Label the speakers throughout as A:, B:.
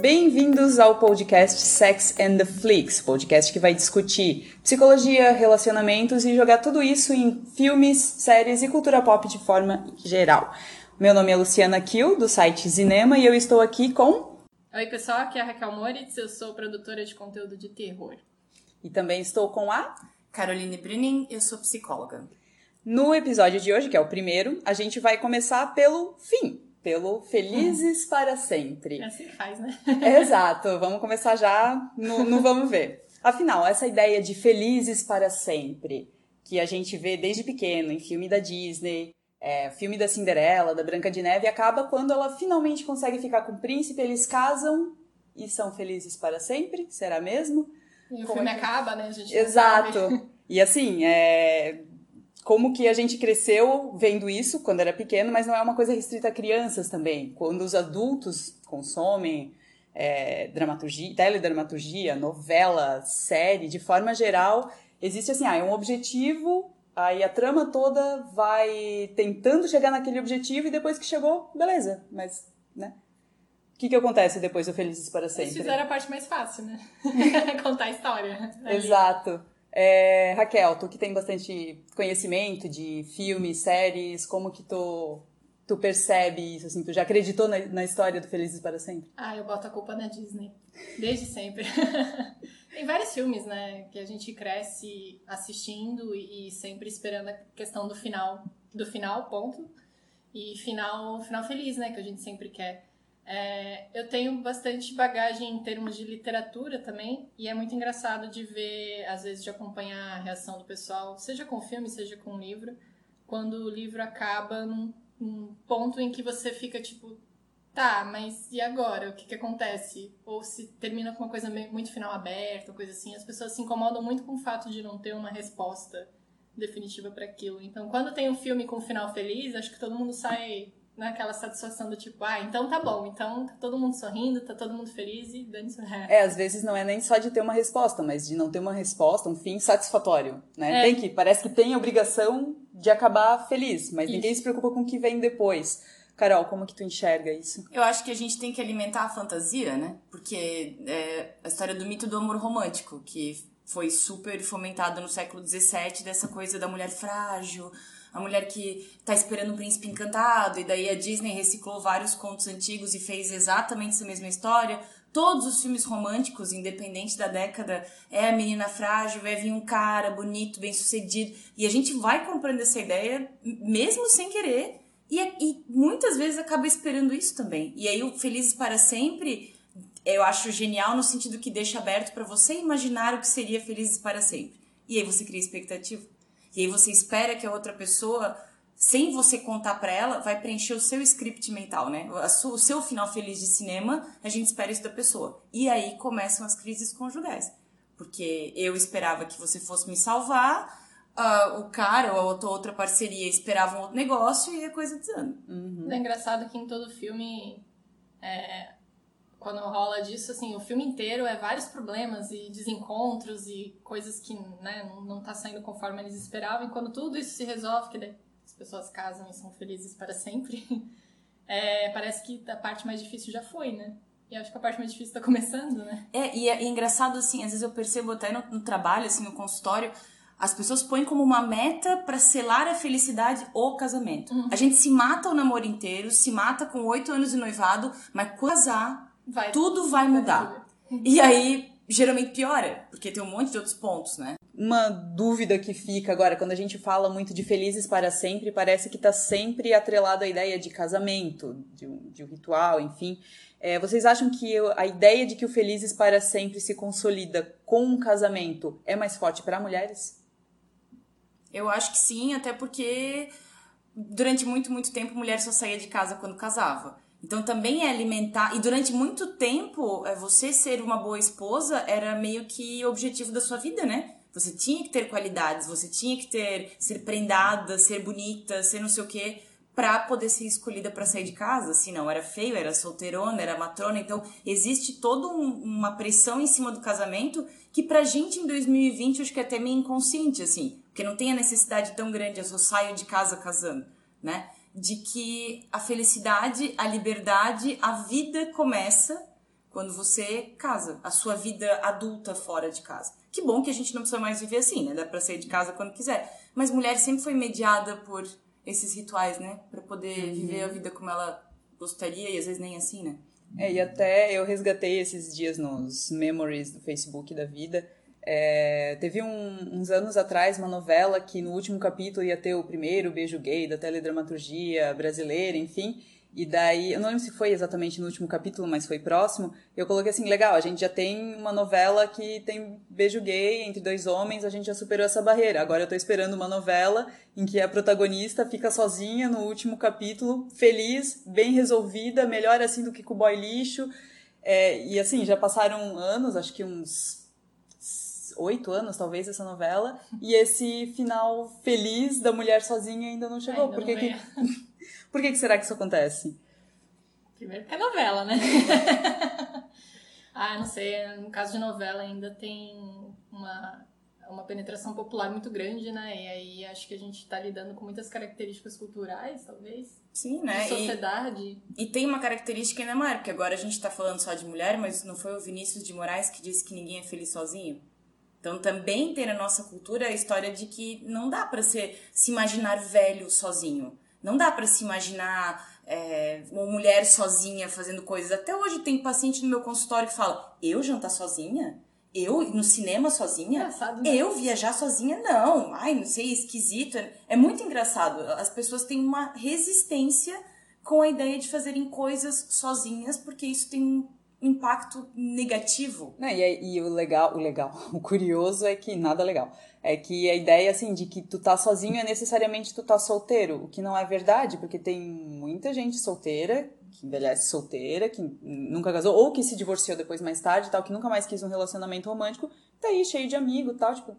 A: Bem-vindos ao podcast Sex and the Flicks, podcast que vai discutir psicologia, relacionamentos e jogar tudo isso em filmes, séries e cultura pop de forma geral. Meu nome é Luciana Kiel, do site Cinema, e eu estou aqui com.
B: Oi, pessoal, aqui é a Raquel Moritz, eu sou produtora de conteúdo de terror.
A: E também estou com a.
C: Caroline Brunin, eu sou psicóloga.
A: No episódio de hoje, que é o primeiro, a gente vai começar pelo fim, pelo Felizes hum. para Sempre.
B: É assim que faz, né?
A: Exato, vamos começar já no, no Vamos Ver. Afinal, essa ideia de Felizes para Sempre, que a gente vê desde pequeno em filme da Disney, é, filme da Cinderela, da Branca de Neve, acaba quando ela finalmente consegue ficar com o príncipe, eles casam e são felizes para sempre? Será mesmo?
B: E o Como filme é que... acaba, né? A gente
A: Exato. E assim, é, como que a gente cresceu vendo isso quando era pequeno, mas não é uma coisa restrita a crianças também. Quando os adultos consomem é, dramaturgia, teledramaturgia, novela, série, de forma geral, existe assim, ah, é um objetivo, aí a trama toda vai tentando chegar naquele objetivo e depois que chegou, beleza, mas, né? O que, que acontece depois do Felizes para Sempre? Eles
B: fizeram a parte mais fácil, né? Contar a história.
A: Ali. Exato. É, Raquel, tu que tem bastante conhecimento de filmes, séries, como que tu, tu percebe isso? Assim, tu já acreditou na, na história do Felizes para Sempre?
B: Ah, eu boto a culpa na Disney. Desde sempre. tem vários filmes, né, que a gente cresce assistindo e, e sempre esperando a questão do final, do final, ponto. E final, final feliz, né, que a gente sempre quer. É, eu tenho bastante bagagem em termos de literatura também, e é muito engraçado de ver, às vezes, de acompanhar a reação do pessoal, seja com filme, seja com livro, quando o livro acaba num, num ponto em que você fica tipo, tá, mas e agora? O que, que acontece? Ou se termina com uma coisa muito final aberta, coisa assim, as pessoas se incomodam muito com o fato de não ter uma resposta definitiva para aquilo. Então, quando tem um filme com um final feliz, acho que todo mundo sai naquela satisfação do tipo, ah, então tá bom, então tá todo mundo sorrindo, tá todo mundo feliz e dando isso
A: É, às vezes não é nem só de ter uma resposta, mas de não ter uma resposta, um fim satisfatório, né? É. Tem que, parece que tem a obrigação de acabar feliz, mas isso. ninguém se preocupa com o que vem depois. Carol, como que tu enxerga isso?
C: Eu acho que a gente tem que alimentar a fantasia, né? Porque é a história do mito do amor romântico, que foi super fomentado no século XVII, dessa coisa da mulher frágil, a mulher que tá esperando o príncipe encantado, e daí a Disney reciclou vários contos antigos e fez exatamente essa mesma história. Todos os filmes românticos, independente da década, é a menina frágil, vai vir um cara bonito, bem sucedido. E a gente vai comprando essa ideia, mesmo sem querer, e, é, e muitas vezes acaba esperando isso também. E aí o Felizes para Sempre eu acho genial no sentido que deixa aberto para você imaginar o que seria Felizes para Sempre. E aí você cria expectativa. E aí você espera que a outra pessoa, sem você contar para ela, vai preencher o seu script mental, né? O seu final feliz de cinema, a gente espera isso da pessoa. E aí começam as crises conjugais. Porque eu esperava que você fosse me salvar, uh, o cara ou a outra, outra parceria esperava um outro negócio e a coisa desanda.
B: Uhum. É engraçado que em todo filme é, quando rola disso, assim, o filme inteiro é vários problemas e desencontros e coisas que, né, não, não tá saindo conforme eles esperavam. E quando tudo isso se resolve, que as pessoas casam e são felizes para sempre, é, parece que a parte mais difícil já foi, né? E acho que a parte mais difícil tá começando, né?
C: É, e é, e é engraçado, assim, às vezes eu percebo até no, no trabalho, assim, no consultório, as pessoas põem como uma meta para selar a felicidade o casamento. Uhum. A gente se mata o namoro inteiro, se mata com oito anos de noivado, mas casar vai, tudo vai mudar. Vai e aí, geralmente piora, porque tem um monte de outros pontos, né?
A: Uma dúvida que fica agora, quando a gente fala muito de felizes para sempre, parece que está sempre atrelado à ideia de casamento, de um, de um ritual, enfim. É, vocês acham que a ideia de que o felizes para sempre se consolida com um casamento é mais forte para mulheres?
C: Eu acho que sim, até porque durante muito, muito tempo mulher só saía de casa quando casava. Então também é alimentar. E durante muito tempo, é, você ser uma boa esposa era meio que o objetivo da sua vida, né? Você tinha que ter qualidades, você tinha que ter ser prendada, ser bonita, ser não sei o quê, para poder ser escolhida para sair de casa. Se não era feio, era solteirona, era matrona. Então existe toda um, uma pressão em cima do casamento que pra gente em 2020 eu acho que é até meio inconsciente, assim, porque não tem a necessidade tão grande, eu só saio de casa casando, né? De que a felicidade, a liberdade, a vida começa quando você casa, a sua vida adulta fora de casa. Que bom que a gente não precisa mais viver assim, né? Dá pra sair de casa quando quiser. Mas mulher sempre foi mediada por esses rituais, né? Pra poder uhum. viver a vida como ela gostaria e às vezes nem assim, né?
A: É, e até eu resgatei esses dias nos memories do Facebook da vida. É, teve um, uns anos atrás uma novela que no último capítulo ia ter o primeiro beijo gay da teledramaturgia brasileira, enfim. E daí, eu não lembro se foi exatamente no último capítulo, mas foi próximo. Eu coloquei assim: legal, a gente já tem uma novela que tem beijo gay entre dois homens, a gente já superou essa barreira. Agora eu tô esperando uma novela em que a protagonista fica sozinha no último capítulo, feliz, bem resolvida, melhor assim do que com o boy lixo. É, e assim, já passaram anos, acho que uns oito anos, talvez, essa novela, e esse final feliz da mulher sozinha ainda não chegou.
B: Ainda
A: Por que,
B: não
A: que... Por que, que será que isso acontece?
B: Primeiro porque é novela, né? ah, não sei, no caso de novela ainda tem uma, uma penetração popular muito grande, né? E aí acho que a gente está lidando com muitas características culturais, talvez.
C: Sim, né?
B: De sociedade.
C: E, e tem uma característica ainda maior, porque agora a gente está falando só de mulher, mas não foi o Vinícius de Moraes que disse que ninguém é feliz sozinho? Então também tem na nossa cultura a história de que não dá para se imaginar velho sozinho. Não dá para se imaginar é, uma mulher sozinha fazendo coisas. Até hoje tem paciente no meu consultório que fala: eu jantar sozinha? Eu no cinema sozinha?
B: Engraçado, né?
C: Eu viajar sozinha? Não. Ai, não sei, esquisito. É muito engraçado. As pessoas têm uma resistência com a ideia de fazerem coisas sozinhas, porque isso tem um impacto negativo.
A: Não, e, e o legal, o legal, o curioso é que nada legal. É que a ideia, assim, de que tu tá sozinho é necessariamente tu tá solteiro, o que não é verdade, porque tem muita gente solteira, que envelhece solteira, que nunca casou, ou que se divorciou depois mais tarde tal, que nunca mais quis um relacionamento romântico, tá aí cheio de amigo tal, tipo,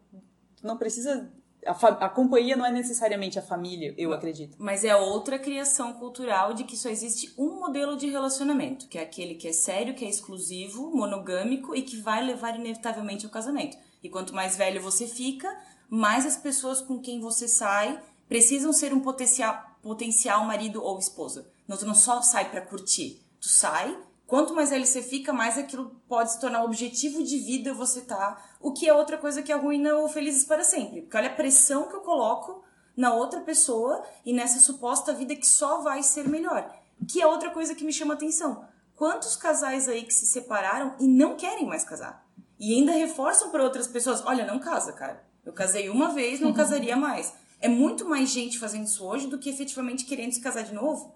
A: não precisa a, a, companhia não é necessariamente a família, eu acredito.
C: Mas é outra criação cultural de que só existe um modelo de relacionamento, que é aquele que é sério, que é exclusivo, monogâmico e que vai levar inevitavelmente ao casamento. E quanto mais velho você fica, mais as pessoas com quem você sai precisam ser um potencial, potencial marido ou esposa. Não, tu não só sai para curtir, tu sai Quanto mais velho você fica, mais aquilo pode se tornar objetivo de vida você tá. O que é outra coisa que arruina o Felizes para Sempre. Porque olha a pressão que eu coloco na outra pessoa e nessa suposta vida que só vai ser melhor. Que é outra coisa que me chama atenção. Quantos casais aí que se separaram e não querem mais casar? E ainda reforçam para outras pessoas: olha, não casa, cara. Eu casei uma vez, não casaria mais. É muito mais gente fazendo isso hoje do que efetivamente querendo se casar de novo.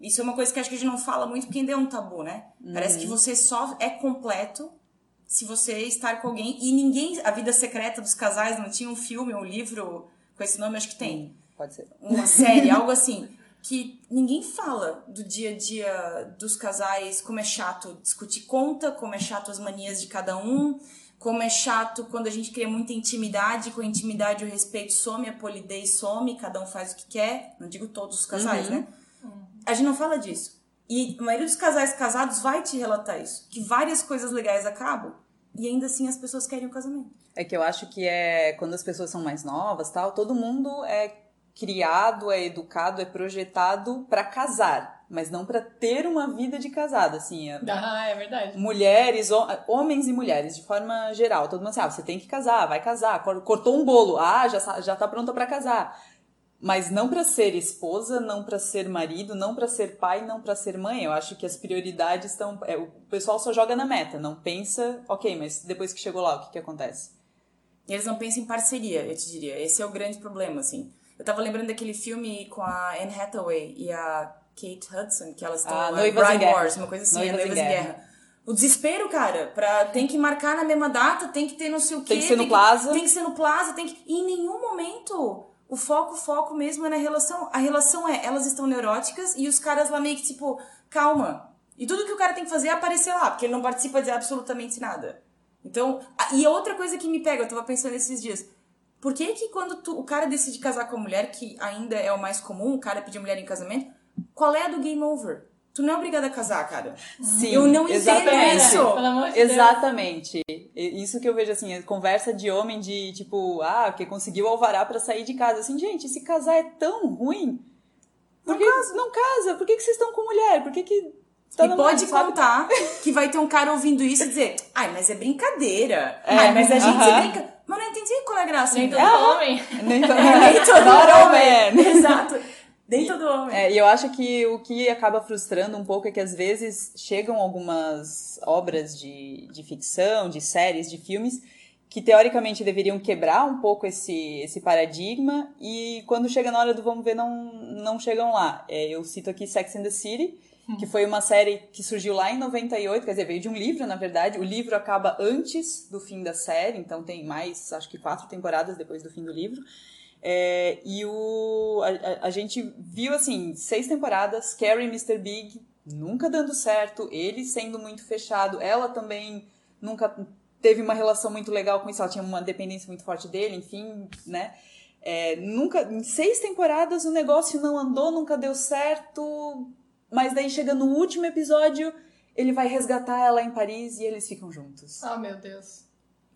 C: Isso é uma coisa que acho que a gente não fala muito porque ainda é um tabu, né? Uhum. Parece que você só é completo se você estar com alguém. E ninguém. A vida secreta dos casais não tinha um filme ou um livro com esse nome? Acho que tem.
A: Pode ser.
C: Uma série, algo assim. Que ninguém fala do dia a dia dos casais, como é chato discutir conta, como é chato as manias de cada um, como é chato quando a gente cria muita intimidade, com a intimidade o respeito some, a polidez some, cada um faz o que quer. Não digo todos os casais, uhum. né? A gente não fala disso. E a maioria dos casais casados vai te relatar isso. Que várias coisas legais acabam e ainda assim as pessoas querem o casamento.
A: É que eu acho que é quando as pessoas são mais novas, tal, todo mundo é criado, é educado, é projetado para casar, mas não para ter uma vida de casada, assim.
B: É, ah, é verdade.
A: Mulheres, homens e mulheres, de forma geral, todo mundo sabe, ah, você tem que casar, vai casar, cortou um bolo, ah, já já tá pronta para casar mas não para ser esposa, não para ser marido, não para ser pai, não para ser mãe. Eu acho que as prioridades estão. É, o pessoal só joga na meta, não pensa, ok, mas depois que chegou lá, o que, que acontece?
C: E eles não pensam em parceria, eu te diria. Esse é o grande problema, assim. Eu tava lembrando daquele filme com a Anne Hathaway e a Kate Hudson, que elas estão.
A: Ah, Noivas
C: Bride
A: em Guerra.
C: Wars, uma coisa assim,
A: Noivas,
C: Noivas
A: em Guerra.
C: Guerra. O desespero, cara, pra, tem que marcar na mesma data, tem que ter não sei o quê.
A: Tem que ser no plaza.
C: Tem que ser no plaza, tem que. E em nenhum momento o foco, o foco mesmo é na relação. A relação é, elas estão neuróticas e os caras lá meio que tipo, calma. E tudo que o cara tem que fazer é aparecer lá, porque ele não participa de absolutamente nada. Então, e outra coisa que me pega, eu tava pensando esses dias. Por que que quando tu, o cara decide casar com a mulher, que ainda é o mais comum, o cara pedir mulher em casamento, qual é a do game over? Tu não é obrigada a casar, cara.
A: Sim,
C: eu não entendo
A: exatamente.
C: isso.
B: Pelo amor de Deus.
A: Exatamente. Isso que eu vejo assim, conversa de homem de tipo, ah, que conseguiu alvará pra sair de casa. Assim, gente, esse casar é tão ruim. Por
C: Não
A: que
C: casa.
A: não casa? Por que, que vocês estão com mulher? Por que, que Todo
C: e pode
A: sabe.
C: contar que vai ter um cara ouvindo isso e dizer, ai, mas é brincadeira.
A: É,
C: ai, mas a gente
A: aham.
C: brinca. Mas não entendi qual é a graça.
B: Nem
C: então.
B: todo
A: Ah,
B: homem.
A: Nem todo,
C: Nem todo homem. Exato. Nem todo homem.
A: É, e eu acho que o que acaba frustrando um pouco é que às vezes chegam algumas obras de, de ficção, de séries, de filmes, que teoricamente deveriam quebrar um pouco esse, esse paradigma e quando chega na hora do vamos ver não, não chegam lá. É, eu cito aqui Sex and the City, que foi uma série que surgiu lá em 98, quer dizer, veio de um livro, na verdade. O livro acaba antes do fim da série, então tem mais, acho que quatro temporadas depois do fim do livro. É, e o, a, a- gente viu, assim, seis temporadas, Carrie e Mr. Big nunca dando certo, ele sendo muito fechado, ela também nunca teve uma relação muito legal com isso, ela tinha uma dependência muito forte dele, enfim, né? É, nunca, em seis temporadas o negócio não andou, nunca deu certo, mas daí chega no último episódio, ele vai resgatar ela em Paris e eles ficam juntos.
B: Oh, meu Deus.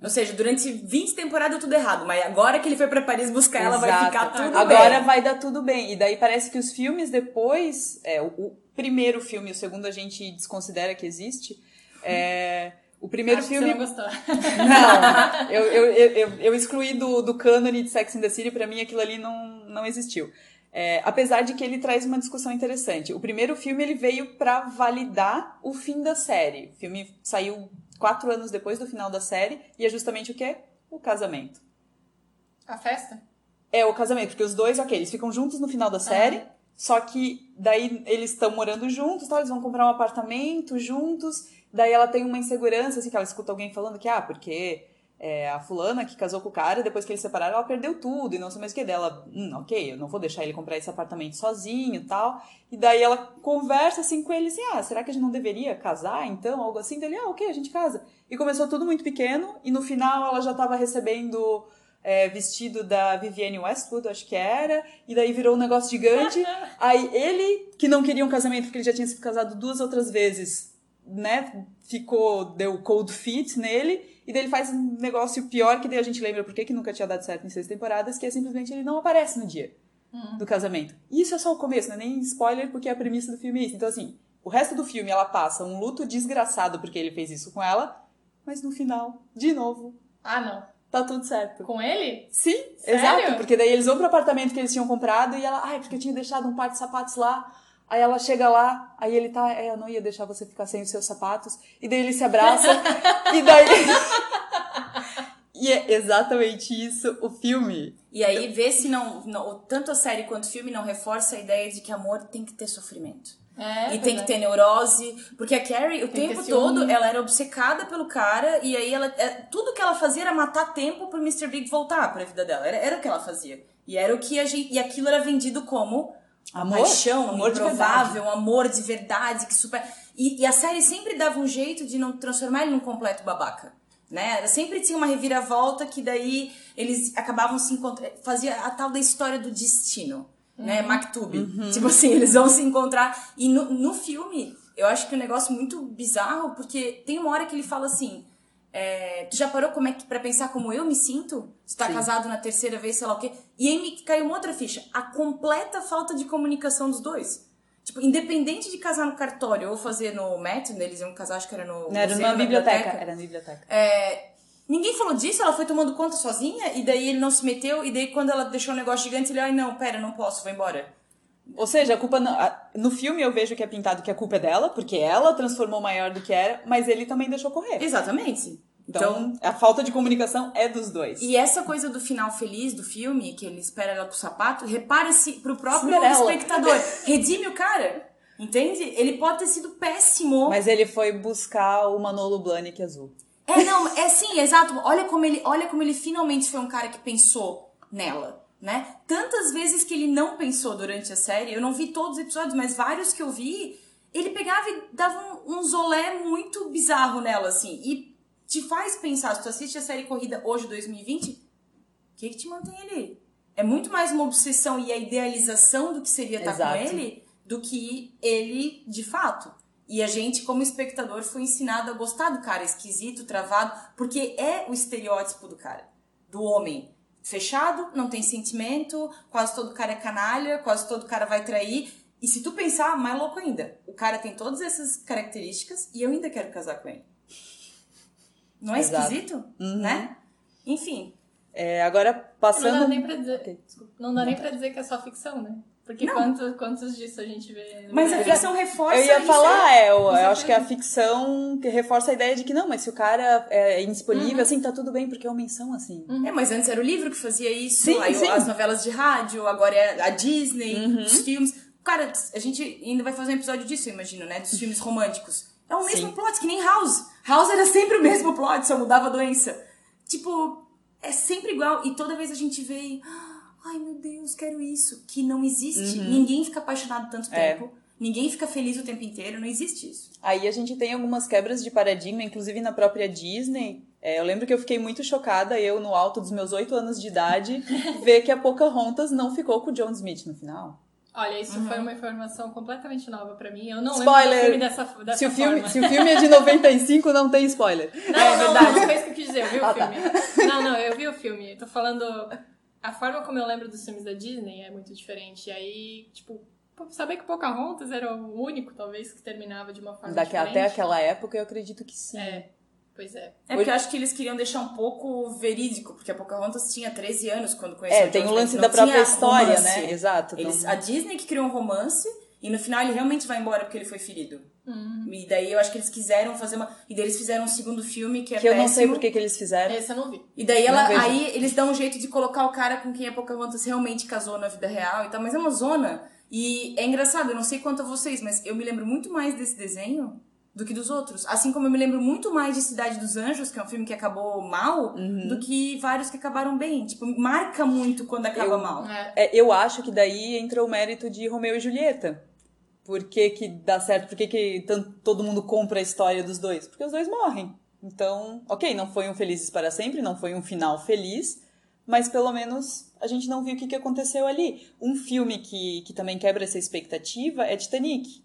C: Ou seja, durante 20 temporadas tudo errado, mas agora que ele foi pra Paris buscar ela, vai
A: Exato.
C: ficar tudo
A: Agora
C: bem.
A: vai dar tudo bem. E daí parece que os filmes depois. É, o, o primeiro filme, o segundo a gente desconsidera que existe. É, o primeiro
B: Acho que
A: filme.
B: Você não gostou.
A: Não, eu, eu, eu, eu, excluí do, do cânone de Sex and the City, pra mim aquilo ali não, não existiu. É, apesar de que ele traz uma discussão interessante. O primeiro filme ele veio pra validar o fim da série. O filme saiu quatro anos depois do final da série e é justamente o quê? O casamento.
B: A festa?
A: É o casamento, porque os dois, ok, eles ficam juntos no final da série, só que daí eles estão morando juntos, tal, eles vão comprar um apartamento juntos, daí ela tem uma insegurança, assim, que ela escuta alguém falando que, ah, porque é, a fulana que casou com o cara, depois que eles separaram, ela perdeu tudo e não sei mais o que dela. Hum, ok, eu não vou deixar ele comprar esse apartamento sozinho e tal. E daí ela conversa assim com ele, assim, ah, será que a gente não deveria casar então? Algo assim. Dele, ah, ok, a gente casa. E começou tudo muito pequeno e no final ela já tava recebendo é, vestido da Vivienne Westwood, acho que era, e daí virou um negócio gigante. Aí ele, que não queria um casamento porque ele já tinha se casado duas outras vezes, né, ficou, deu cold feet nele, e daí ele faz um negócio pior que daí a gente lembra por que nunca tinha dado certo em seis temporadas, que é simplesmente ele não aparece no dia do casamento. E isso é só o começo, não é nem spoiler, porque a premissa do filme é isso. Então, assim, o resto do filme ela passa um luto desgraçado porque ele fez isso com ela, mas no final, de novo,
B: Ah, não.
A: tá tudo certo.
B: Com ele?
A: Sim,
B: Sério?
A: exato. Porque daí eles vão pro apartamento que eles tinham comprado e ela, ai, porque eu tinha deixado um par de sapatos lá. Aí ela chega lá, aí ele tá, é, eu não ia deixar você ficar sem os seus sapatos. E daí eles se abraçam, e daí. e é exatamente isso o filme.
C: E aí, vê se não, não. Tanto a série quanto o filme não reforça a ideia de que amor tem que ter sofrimento.
B: É,
C: e tem que
B: é.
C: ter neurose. Porque a Carrie, o
B: Tem
C: tempo todo, ela era obcecada pelo cara. E aí, ela, é, tudo que ela fazia era matar tempo pro Mr. Big voltar pra vida dela. Era, era o que ela fazia. E era o que a gente. E aquilo era vendido como
A: Amor?
C: paixão,
A: Amor de
C: improvável, amor de verdade, que super. E, e a série sempre dava um jeito de não transformar ele num completo babaca. Né? Sempre tinha uma reviravolta que daí eles acabavam se encontrando. Fazia a tal da história do destino, né? Maktub. Tipo assim, eles vão se encontrar. E no, no filme, eu acho que é um negócio muito bizarro, porque tem uma hora que ele fala assim. é, tu já parou como é que, pra pensar como eu me sinto? Tu tá
A: Sim.
C: casado na terceira vez, sei lá o quê. E aí me caiu uma outra ficha. A completa falta de comunicação dos dois. Tipo, independente de casar no cartório ou fazer no Matt, eles iam casar, acho que era no.
A: Não, era
C: museu, na
A: biblioteca. Era na biblioteca.
C: É, ninguém falou disso, ela foi tomando conta sozinha, e daí ele não se meteu, e daí quando ela deixou o negócio gigante, ele, ai não, pera, não posso, vou embora.
A: Ou seja, a culpa não, a- no filme eu vejo que é pintado que a culpa é dela, porque ela transformou maior do que era, mas ele também deixou correr.
C: Exatamente.
A: Então, a falta de comunicação é dos dois.
C: E essa coisa do final feliz do filme, que ele espera ela com o sapato, repare-se pro próprio
A: Cinderela.
C: espectador. Redime o cara. Entende? Ele pode ter sido péssimo.
A: Mas ele foi buscar o Manolo Blahnik azul.
C: É, não, é sim, exato. Olha como ele, olha como ele finalmente foi um cara que pensou nela, né? Tantas vezes que ele não pensou durante a série, eu não vi todos os episódios, mas vários que eu vi, ele pegava e dava um, um zolé muito bizarro nela, assim. E te faz pensar, se tu assiste a série Corrida hoje, 2020, o que que te mantém ali? É muito mais uma obsessão e a idealização do que seria estar com
A: Exato.
C: ele do que ele de fato. E a gente, como espectador, foi ensinado a gostar do cara esquisito, travado, porque é o estereótipo do cara, do homem. Fechado, não tem sentimento, quase todo cara é canalha, quase todo cara vai trair. E se tu pensar, mais louco ainda. O cara tem todas essas características e eu ainda quero casar com ele. Não é
A: Exato.
C: esquisito?
A: Uhum.
C: Né? Enfim.
A: É, agora,
B: Não dá
A: passando.
B: nem pra dizer, desculpa, não dá nem pra dizer que é só ficção, né? Porque
C: Não.
B: quantos, quantos disso a gente vê?
C: Mas a ficção reforça
A: Eu ia
C: isso,
A: falar, é, eu, eu
B: certeza.
A: acho que a ficção que reforça a ideia de que não, mas se o cara é indisponível, assim, tá tudo bem, porque homens são assim.
C: É, mas antes era o livro que fazia isso,
A: Sim,
C: aí
A: sim.
C: as novelas de rádio, agora é a Disney,
A: Uhum.
C: os filmes. Cara, a gente ainda vai fazer um episódio disso, eu imagino, né? Dos filmes românticos. É o mesmo
A: Sim.
C: plot, que nem House. House era sempre o mesmo plot, só mudava a doença. Tipo, é sempre igual. E toda vez a gente vê. Ai meu Deus, quero isso. Que não existe. Ninguém fica apaixonado tanto
A: Uhum. É.
C: tempo. Ninguém fica feliz o tempo inteiro. Não existe isso.
A: Aí a gente tem algumas quebras de paradigma, inclusive na própria Disney. É, eu lembro que eu fiquei muito chocada, eu, no alto dos meus oito anos de idade, ver que a Pocahontas não ficou com o John Smith no final.
B: Olha, isso
C: Uhum.
B: foi uma informação completamente nova pra mim. Eu não
A: Spoiler!
B: lembro do filme dessa, dessa
A: Se o, filme,
B: forma.
A: se o filme é de 95, não tem spoiler.
B: Não,
C: É
B: não,
C: verdade.
B: não, não foi isso que eu quis dizer, eu vi o
A: Ah, tá.
B: filme. Não, não, eu vi o filme. Eu tô falando. A forma como eu lembro dos filmes da Disney é muito diferente. E aí, tipo, saber que Pocahontas era o único, talvez, que terminava de uma forma
A: Daqui,
B: diferente.
A: até aquela época, eu acredito que sim.
B: É, pois é.
C: É porque eu acho que eles queriam deixar um pouco verídico, porque a Pocahontas tinha 13 anos quando conheceu
A: É,
C: o
A: tem o lance da própria história,
C: romance.
A: né? Exato.
C: Eles, a Disney que criou um romance e no final ele realmente vai embora porque ele foi ferido.
B: Hum.
C: E daí eu acho que eles quiseram fazer uma. E daí eles fizeram um segundo filme que é
A: que eu não sei
C: péssimo.
A: por que que eles fizeram.
B: Esse eu não vi.
C: E daí ela, aí eles dão um jeito de colocar o cara com quem a Pocahontas realmente casou na vida real e tal, mas é uma zona. E é engraçado, eu não sei quanto a vocês, mas eu me lembro muito mais desse desenho do que dos outros. Assim como eu me lembro muito mais de Cidade dos Anjos, que é um filme que acabou mal,
A: Uhum.
C: do que vários que acabaram bem. Tipo, marca muito quando acaba
A: Eu-
C: mal.
B: É.
A: É, eu acho que daí entra o mérito de Romeu e Julieta. Por que, que dá certo? Por que, que tan- todo mundo compra a história dos dois? Porque os dois morrem. Então, ok, não foi um Felizes para Sempre, não foi um final feliz, mas pelo menos a gente não viu o que, que aconteceu ali. Um filme que, que também quebra essa expectativa é Titanic.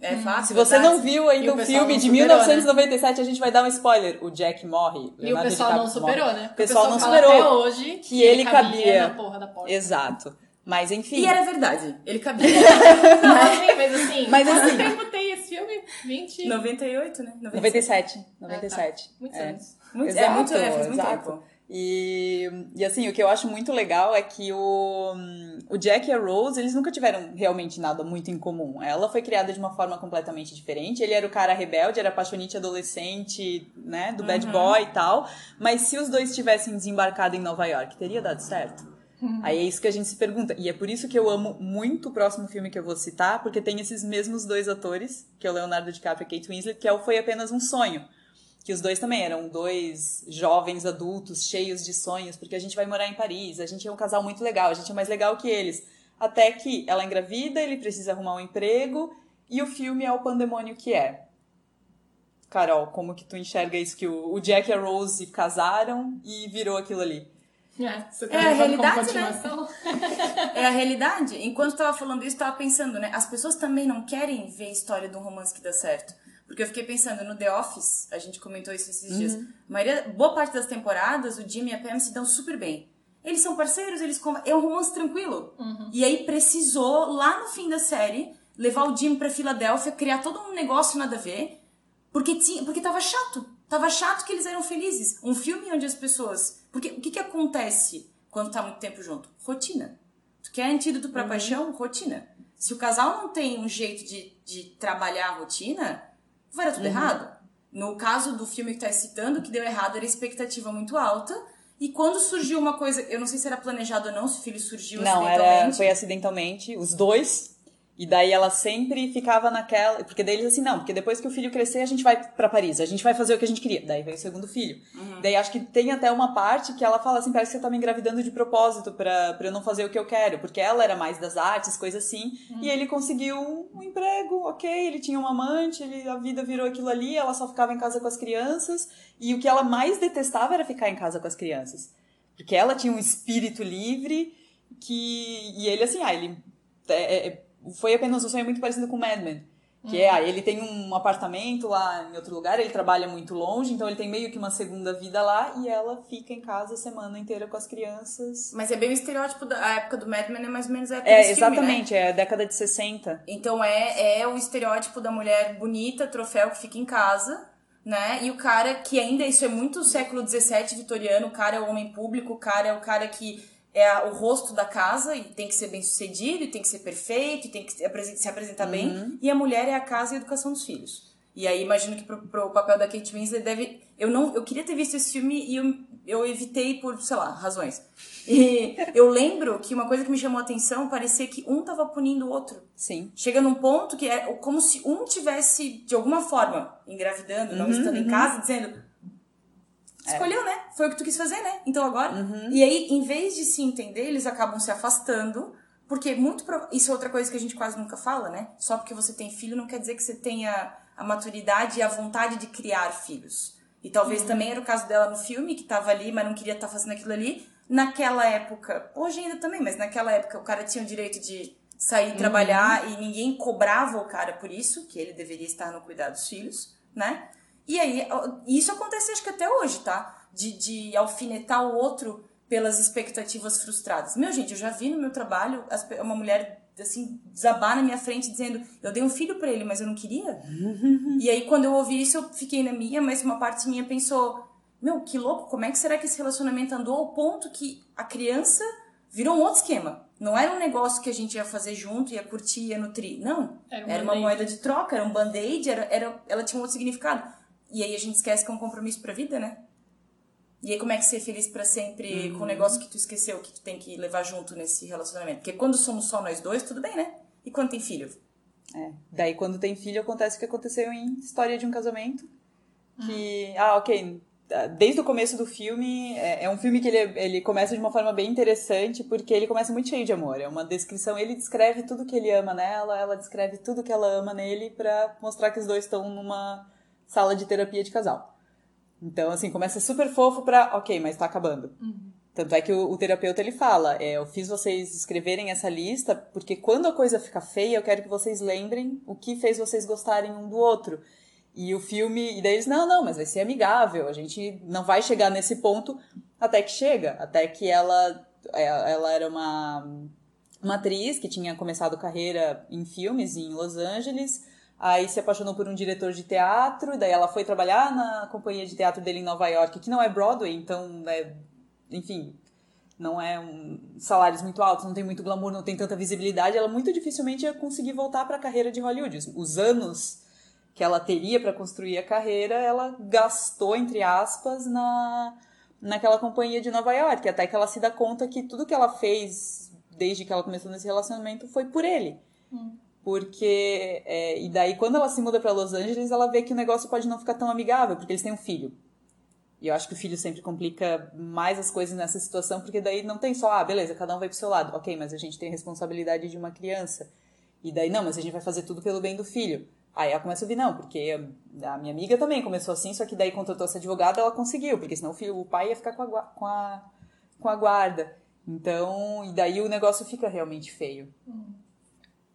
C: É fácil.
A: Se você
C: verdade?
A: não viu ainda
B: o
A: o
B: pessoal
A: filme
B: não
A: de
B: superou,
A: 1997, a gente vai dar um spoiler. O Jack morre.
B: E o
A: Leonardo
B: pessoal não
A: DiCaprio morre.
B: superou, né?
A: O pessoal não
B: fala
A: superou.
B: até hoje
A: que ele
B: cabia,
A: cabia.
B: na porra da porta.
A: Exato. Mas enfim.
C: E era verdade, ele cabia.
B: Não, sim, mas assim,
A: Mas
B: quanto
A: assim-
B: tempo tem esse filme? 20?
C: 98, né?
A: 97. 97.
B: Muitos
A: é.
B: anos.
C: Muito, é
A: Exato,
C: muito, é, faz muito
A: exato.
C: tempo.
A: E, e assim, o que eu acho muito legal é que o, o Jack e a Rose, eles nunca tiveram realmente nada muito em comum. Ela foi criada de uma forma completamente diferente. Ele era o cara rebelde, era apaixonite adolescente, né, do bad boy e tal. Mas se os dois tivessem desembarcado em Nova York, teria dado certo? Aí é isso que a gente se pergunta. E é por isso que eu amo muito o próximo filme que eu vou citar, porque tem esses mesmos dois atores, que é o Leonardo DiCaprio e Kate Winslet, que é o Foi Apenas um Sonho. Que os dois também eram dois jovens adultos cheios de sonhos, porque a gente vai morar em Paris, a gente é um casal muito legal, a gente é mais legal que eles. Até que ela engravida, ele precisa arrumar um emprego, e o filme é o pandemônio que é. Carol, como que tu enxerga isso? Que o Jack e a Rose casaram e virou aquilo ali.
B: É, você
C: É
B: tá
C: a realidade, né? É a realidade. Enquanto eu tava falando isso, eu tava pensando, né? As pessoas também não querem ver a história de um romance que dá certo. Porque eu fiquei pensando, no The Office, a gente comentou isso esses dias. A maioria, boa parte das temporadas, o Jimmy e a Pam se dão super bem. Eles são parceiros, eles é um romance tranquilo. E aí precisou, lá no fim da série, levar o Jimmy pra Filadélfia, criar todo um negócio nada a ver, porque, tinha, porque tava chato. Tava chato que eles eram felizes. Um filme onde as pessoas. Porque o que, que acontece quando tá muito tempo junto? Rotina. Tu quer antídoto pra paixão? Rotina. Se o casal não tem um jeito de, de trabalhar a rotina, vai dar tudo errado. No caso do filme que tá citando, o que deu errado era a expectativa muito alta. E quando surgiu uma coisa, eu não sei se era planejado ou não, se o filho surgiu
A: Não, era,
C: acidentalmente.
A: foi acidentalmente, os dois. E daí ela sempre ficava naquela. Porque daí eles assim, não, porque depois que o filho crescer, a gente vai pra Paris, a gente vai fazer o que a gente queria. Daí veio o segundo filho. Daí acho que tem até uma parte que ela fala assim: parece que você tá me engravidando de propósito pra, pra eu não fazer o que eu quero. Porque ela era mais das artes, coisa assim. E ele conseguiu um, um emprego, ok, ele tinha um amante, ele, a vida virou aquilo ali, ela só ficava em casa com as crianças. E o que ela mais detestava era ficar em casa com as crianças. Porque ela tinha um espírito livre que. E ele, assim, ah, ele. é- é- foi apenas um sonho muito parecido com Mad Men. Que é, ah, ele tem um apartamento lá em outro lugar, ele trabalha muito longe, então ele tem meio que uma segunda vida lá e ela fica em casa a semana inteira com as crianças.
C: Mas é bem o estereótipo da época do Mad Men, é mais ou menos a época
A: É,
C: desse filme,
A: exatamente,
C: né?
A: é a década de 60.
C: Então é, é o estereótipo da mulher bonita, troféu, que fica em casa, né? E o cara que ainda, isso é muito século XVII vitoriano, o cara é o homem público, o cara é o cara que é o rosto da casa e tem que ser bem sucedido, e tem que ser perfeito, e tem que se apresen- se apresentar bem. E a mulher é a casa e a educação dos filhos. E aí imagino que pro, pro papel da Kate Winslet deve. Eu não, eu queria ter visto esse filme e eu, eu evitei por, sei lá, razões. E eu lembro que uma coisa que me chamou a atenção parecia que um tava punindo o outro.
A: Sim.
C: Chega num ponto que é como se um tivesse, de alguma forma, engravidando, não estando em casa, dizendo. Escolheu, né? Foi o que tu quis fazer, né? Então agora. E aí, em vez de se entender, eles acabam se afastando. Porque muito. prova- Isso é outra coisa que a gente quase nunca fala, né? Só porque você tem filho não quer dizer que você tenha a maturidade e a vontade de criar filhos. E talvez também era o caso dela no filme, que tava ali, mas não queria estar fazendo aquilo ali. Naquela época, hoje ainda também, mas naquela época o cara tinha o direito de sair trabalhar e ninguém cobrava o cara por isso, que ele deveria estar no cuidado dos filhos, né? E aí, isso acontece acho que até hoje, tá? De, de alfinetar o outro pelas expectativas frustradas. Meu, gente, eu já vi no meu trabalho uma mulher, assim, desabar na minha frente dizendo eu dei um filho pra ele, mas eu não queria. e aí, quando eu ouvi isso, eu fiquei na minha, mas uma parte minha pensou, meu, que louco, como é que será que esse relacionamento andou ao ponto que a criança virou um outro esquema? Não era um negócio que a gente ia fazer junto, ia curtir, ia nutrir. Não.
B: Era um
C: Era uma
B: band-aid.
C: moeda de troca, era um band-aid, era, era, ela tinha um outro significado. E aí a gente esquece que é um compromisso pra vida, né? E aí como é que ser feliz pra sempre com um negócio que tu esqueceu, que tu tem que levar junto nesse relacionamento? Porque quando somos só nós dois, tudo bem, né? E quando tem filho?
A: É. Daí, quando tem filho, acontece o que aconteceu em História de um Casamento. Que, ah, ok, desde o começo do filme, é, é um filme que ele, ele começa de uma forma bem interessante, porque ele começa muito cheio de amor. É uma descrição, ele descreve tudo que ele ama nela, ela descreve tudo que ela ama nele, pra mostrar que os dois estão numa sala de terapia de casal. Então, assim, começa super fofo pra, ok, mas tá acabando. Tanto é que o, o terapeuta ele fala, é, eu fiz vocês escreverem essa lista porque quando a coisa fica feia, eu quero que vocês lembrem o que fez vocês gostarem um do outro. E o filme, e daí eles, não, não, mas vai ser amigável, a gente não vai chegar nesse ponto até que chega, até que ela, é, ela era uma, uma atriz que tinha começado carreira em filmes em Los Angeles, aí se apaixonou por um diretor de teatro, daí ela foi trabalhar na companhia de teatro dele em Nova York, que não é Broadway, então, é, enfim, não é um, salários muito altos, não tem muito glamour, não tem tanta visibilidade, ela muito dificilmente ia conseguir voltar para a carreira de Hollywood. Os- Os anos que ela teria para construir a carreira, ela gastou, entre aspas, na, naquela companhia de Nova York, até que ela se dá conta que tudo que ela fez desde que ela começou nesse relacionamento foi por ele. Porque, é, e daí quando ela se muda para Los Angeles, ela vê que o negócio pode não ficar tão amigável, porque eles têm um filho. E eu acho que o filho sempre complica mais as coisas nessa situação, porque daí não tem só, ah, beleza, cada um vai pro seu lado. Ok, mas a gente tem a responsabilidade de uma criança. E daí, não, mas a gente vai fazer tudo pelo bem do filho. Aí ela começa a ouvir, não, porque a minha amiga também começou assim, só que daí contratou essa advogada, ela conseguiu, porque senão o, filho, o pai ia ficar com a, com a, com a guarda. Então, e daí o negócio fica realmente feio.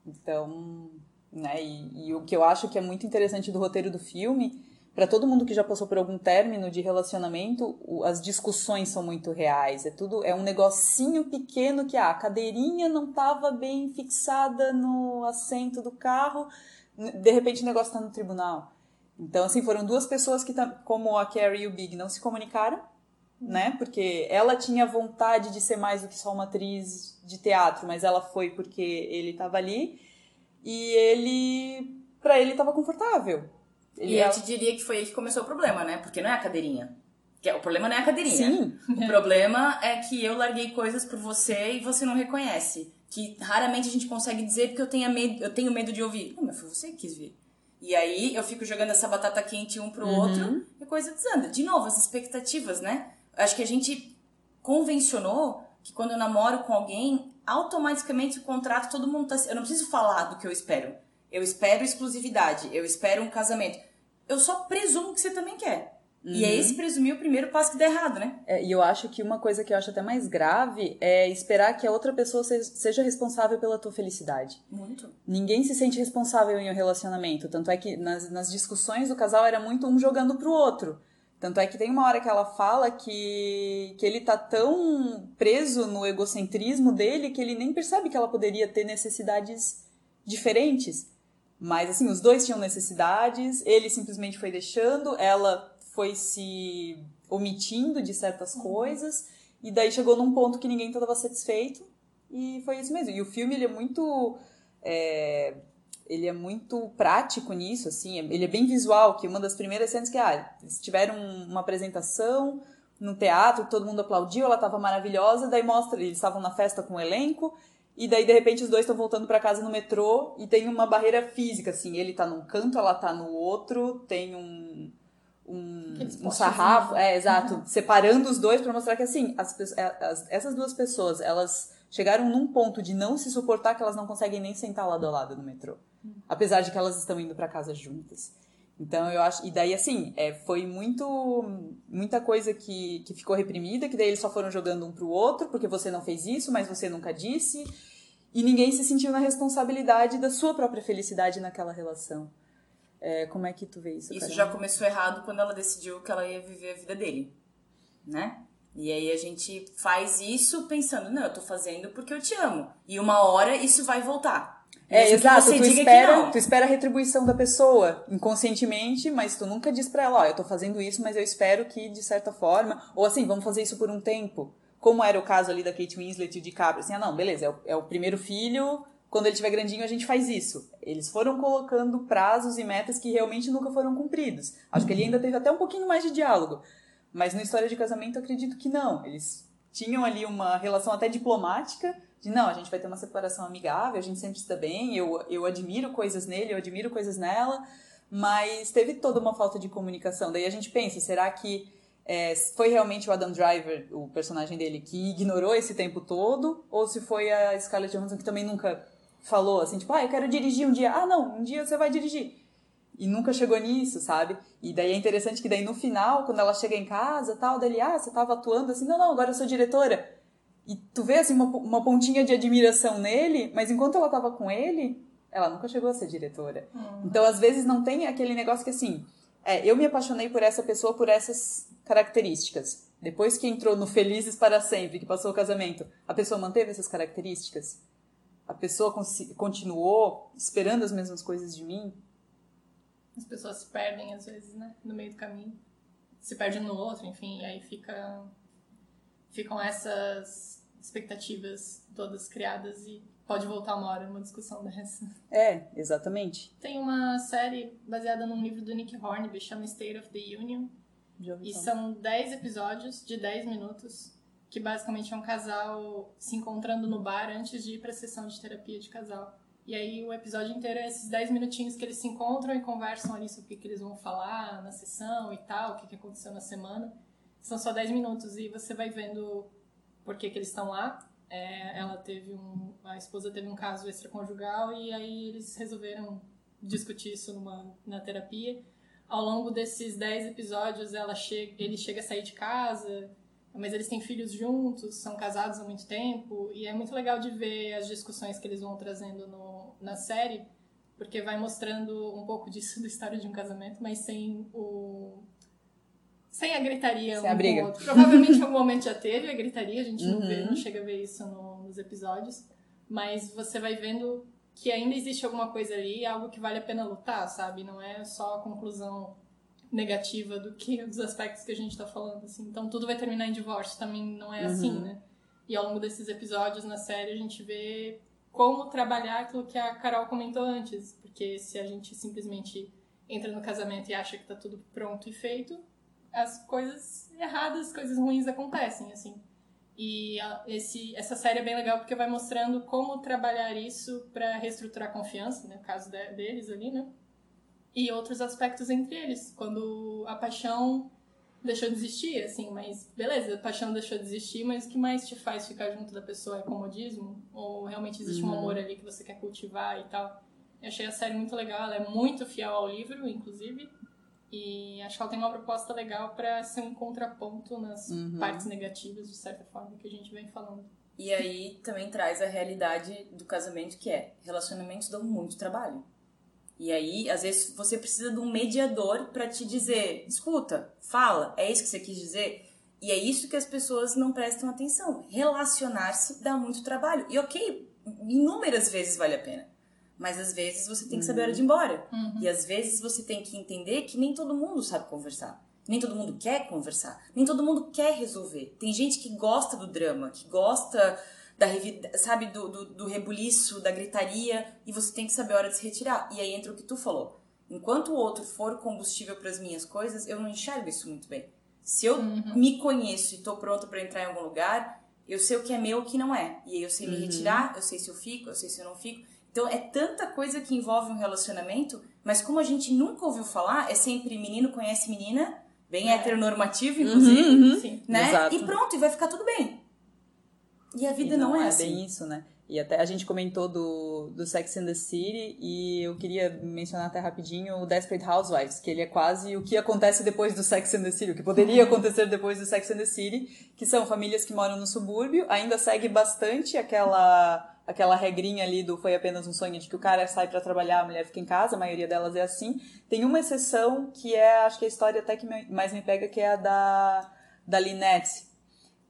A: Então, né, e, e o que eu acho que é muito interessante do roteiro do filme, para todo mundo que já passou por algum término de relacionamento, as discussões são muito reais. É tudo, é um negocinho pequeno que ah, a cadeirinha não estava bem fixada no assento do carro, de repente o negócio está no tribunal. Então, assim, foram duas pessoas que, tam- como a Carrie e o Big, não se comunicaram, né? Porque ela tinha vontade de ser mais do que só uma atriz de teatro, mas ela foi porque ele estava ali e ele, para ele, estava confortável. Ele
C: E eu
A: ela-
C: te diria que foi aí que começou o problema, né? Porque não é a cadeirinha. Que é- O problema não é a cadeirinha.
A: Sim,
C: O problema é que eu larguei coisas por você e você não reconhece. Que raramente a gente consegue dizer porque eu tenho medo, eu tenho medo de ouvir. Não, mas foi você que quis vir. E aí eu fico jogando essa batata quente um pro outro e a coisa desanda. De novo, as expectativas, né? Acho que a gente convencionou que quando eu namoro com alguém, automaticamente o contrato todo mundo tá. Eu não preciso falar do que eu espero. Eu espero exclusividade, eu espero um casamento. Eu só presumo que você também quer. Uhum. E é esse presumir o primeiro passo que dá errado, né?
A: É, e eu acho que uma coisa que eu acho até mais grave é esperar que a outra pessoa seja responsável pela tua felicidade.
C: Muito.
A: Ninguém se sente responsável em um relacionamento. Tanto é que nas, nas discussões do casal era muito um jogando pro outro. Tanto é que tem uma hora que ela fala que, que ele tá tão preso no egocentrismo dele que ele nem percebe que ela poderia ter necessidades diferentes. Mas assim, os dois tinham necessidades, ele simplesmente foi deixando, ela foi se omitindo de certas uhum. coisas, e daí chegou num ponto que ninguém estava satisfeito, e foi isso mesmo. E o filme, ele é muito... É, ele é muito prático nisso, assim, ele é bem visual, que uma das primeiras cenas que, ah, eles tiveram uma apresentação no teatro, todo mundo aplaudiu, ela estava maravilhosa, daí mostra, eles estavam na festa com o elenco, e daí de repente os dois estão voltando para casa no metrô e tem uma barreira física, assim, ele tá num canto, ela tá no outro, tem um um, um sarrafo, é, exato, uhum. separando os dois para mostrar que assim, as, as, essas duas pessoas, elas chegaram num ponto de não se suportar que elas não conseguem nem sentar lado a lado no metrô. Apesar de que elas estão indo para casa juntas. Então eu acho, e daí assim, é, foi muito muita coisa que, que ficou reprimida, que daí eles só foram jogando um pro outro, porque você não fez isso, mas você nunca disse, e ninguém se sentiu na responsabilidade da sua própria felicidade naquela relação. É, como é que tu vê isso?
C: Isso já começou errado quando ela decidiu que ela ia viver a vida dele, né? E aí a gente faz isso pensando, não, eu tô fazendo porque eu te amo. E uma hora isso vai voltar.
A: É, exato, tu espera, tu espera a retribuição da pessoa inconscientemente, mas tu nunca diz pra ela, ó, eu tô fazendo isso, mas eu espero que de certa forma, ou assim, vamos fazer isso por um tempo. Como era o caso ali da Kate Winslet e o DiCaprio, assim, ah, não, beleza, é o, é o primeiro filho, quando ele estiver grandinho a gente faz isso. Eles foram colocando prazos e metas que realmente nunca foram cumpridos. Acho que ele ainda teve até um pouquinho mais de diálogo. Mas na história de casamento eu acredito que não. Eles tinham ali uma relação até diplomática de não, a gente vai ter uma separação amigável, a gente sempre está bem, eu, eu admiro coisas nele, eu admiro coisas nela, mas teve toda uma falta de comunicação. Daí a gente pensa, será que é, foi realmente o Adam Driver, o personagem dele, que ignorou esse tempo todo? Ou se foi a Scarlett Johansson que também nunca falou assim, tipo, ah, eu quero dirigir um dia. Ah, não, um dia você vai dirigir. E nunca chegou nisso, sabe? E daí é interessante que daí no final, quando ela chega em casa, tal, dele, ah, você tava atuando assim, não, não, agora eu sou diretora. E tu vê assim uma, uma pontinha de admiração nele, mas enquanto ela tava com ele, ela nunca chegou a ser diretora. Uhum. Então, às vezes não tem aquele negócio que assim, é, eu me apaixonei por essa pessoa por essas características. Depois que entrou no Felizes para Sempre, que passou o casamento, a pessoa manteve essas características? a pessoa continuou esperando as mesmas coisas de mim.
B: As pessoas se perdem às vezes, né? No meio do caminho. Se perdem no outro, enfim, e aí fica, ficam essas expectativas todas criadas e pode voltar uma hora uma discussão dessa.
A: É, exatamente.
B: Tem uma série baseada num livro do Nick Hornby, chama State of the Union. E são 10 episódios de 10 minutos que basicamente é um casal se encontrando no bar antes de ir para a sessão de terapia de casal. E aí o episódio inteiro é esses 10 minutinhos que eles se encontram e conversam ali sobre o que, que eles vão falar na sessão e tal, o que, que aconteceu na semana. São só 10 minutos e você vai vendo por que, que eles estão lá. É, ela teve um. A esposa teve um caso extraconjugal e aí eles resolveram discutir isso numa, na terapia. Ao longo desses 10 episódios, ela chega, ele chega a sair de casa, mas eles têm filhos juntos, são casados há muito tempo, e é muito legal de ver as discussões que eles vão trazendo no, na série, porque vai mostrando um pouco disso do história de um casamento, mas sem o. Sem a gritaria
A: sem um a briga.
B: outro. Provavelmente em algum momento já teve a gritaria, a gente não, vê, não uhum. chega a ver isso no, nos episódios, mas você vai vendo que ainda existe alguma coisa ali, algo que vale a pena lutar, sabe? Não é só a conclusão negativa do que dos aspectos que a gente tá falando, assim. Então tudo vai terminar em divórcio, também não é assim, uhum. assim, né? E ao longo desses episódios na série a gente vê como trabalhar aquilo que a Carol comentou antes, porque se a gente simplesmente entra no casamento e acha que tá tudo pronto e feito, as coisas erradas, coisas ruins acontecem, assim. E esse, essa série é bem legal porque vai mostrando como trabalhar isso para reestruturar a confiança, né? No caso de, deles ali, né? e outros aspectos entre eles. Quando a paixão deixou de existir, assim, mas beleza, a paixão deixou de existir, mas o que mais te faz ficar junto da pessoa é comodismo? Ou realmente existe uhum. um amor ali que você quer cultivar e tal? Eu achei a série muito legal, ela é muito fiel ao livro, inclusive. E acho que ela tem uma proposta legal para ser um contraponto nas
A: Uhum.
B: partes negativas, de certa forma, que a gente vem falando.
C: E aí também traz a realidade do casamento que é relacionamentos dão muito trabalho. E aí, às vezes, você precisa de um mediador pra te dizer, escuta, fala, é isso que você quis dizer? E é isso que as pessoas não prestam atenção. Relacionar-se dá muito trabalho. E ok, inúmeras vezes vale a pena. Mas às vezes você tem que saber a hora de ir embora. E às vezes você tem que entender que nem todo mundo sabe conversar. Nem todo mundo quer conversar. Nem todo mundo quer resolver. Tem gente que gosta do drama, que gosta da sabe, do, do, do rebuliço, da gritaria, e você tem que saber a hora de se retirar. E aí entra o que tu falou. Enquanto o outro for combustível para as minhas coisas, eu não enxergo isso muito bem. Se eu me conheço e tô pronta para entrar em algum lugar, eu sei o que é meu e o que não é. E aí eu sei me retirar, eu sei se eu fico, eu sei se eu não fico. Então é tanta coisa que envolve um relacionamento, mas como a gente nunca ouviu falar, é sempre menino conhece menina, bem heteronormativo, inclusive,
A: Uhum.
B: Sim.
C: né?
A: Exato.
C: E pronto, e vai ficar tudo bem. E a vida
A: E
C: não, é, assim.
A: bem isso, né? E até a gente comentou do, do Sex and the City e eu queria mencionar até rapidinho o Desperate Housewives, que ele é quase o que acontece depois do Sex and the City, o que poderia acontecer depois do Sex and the City, que são famílias que moram no subúrbio, ainda segue bastante aquela aquela regrinha ali do foi apenas um sonho de que o cara sai pra trabalhar, a mulher fica em casa, a maioria delas é assim. Tem uma exceção que é, acho que a história até que mais me pega, que é a da da Lynette,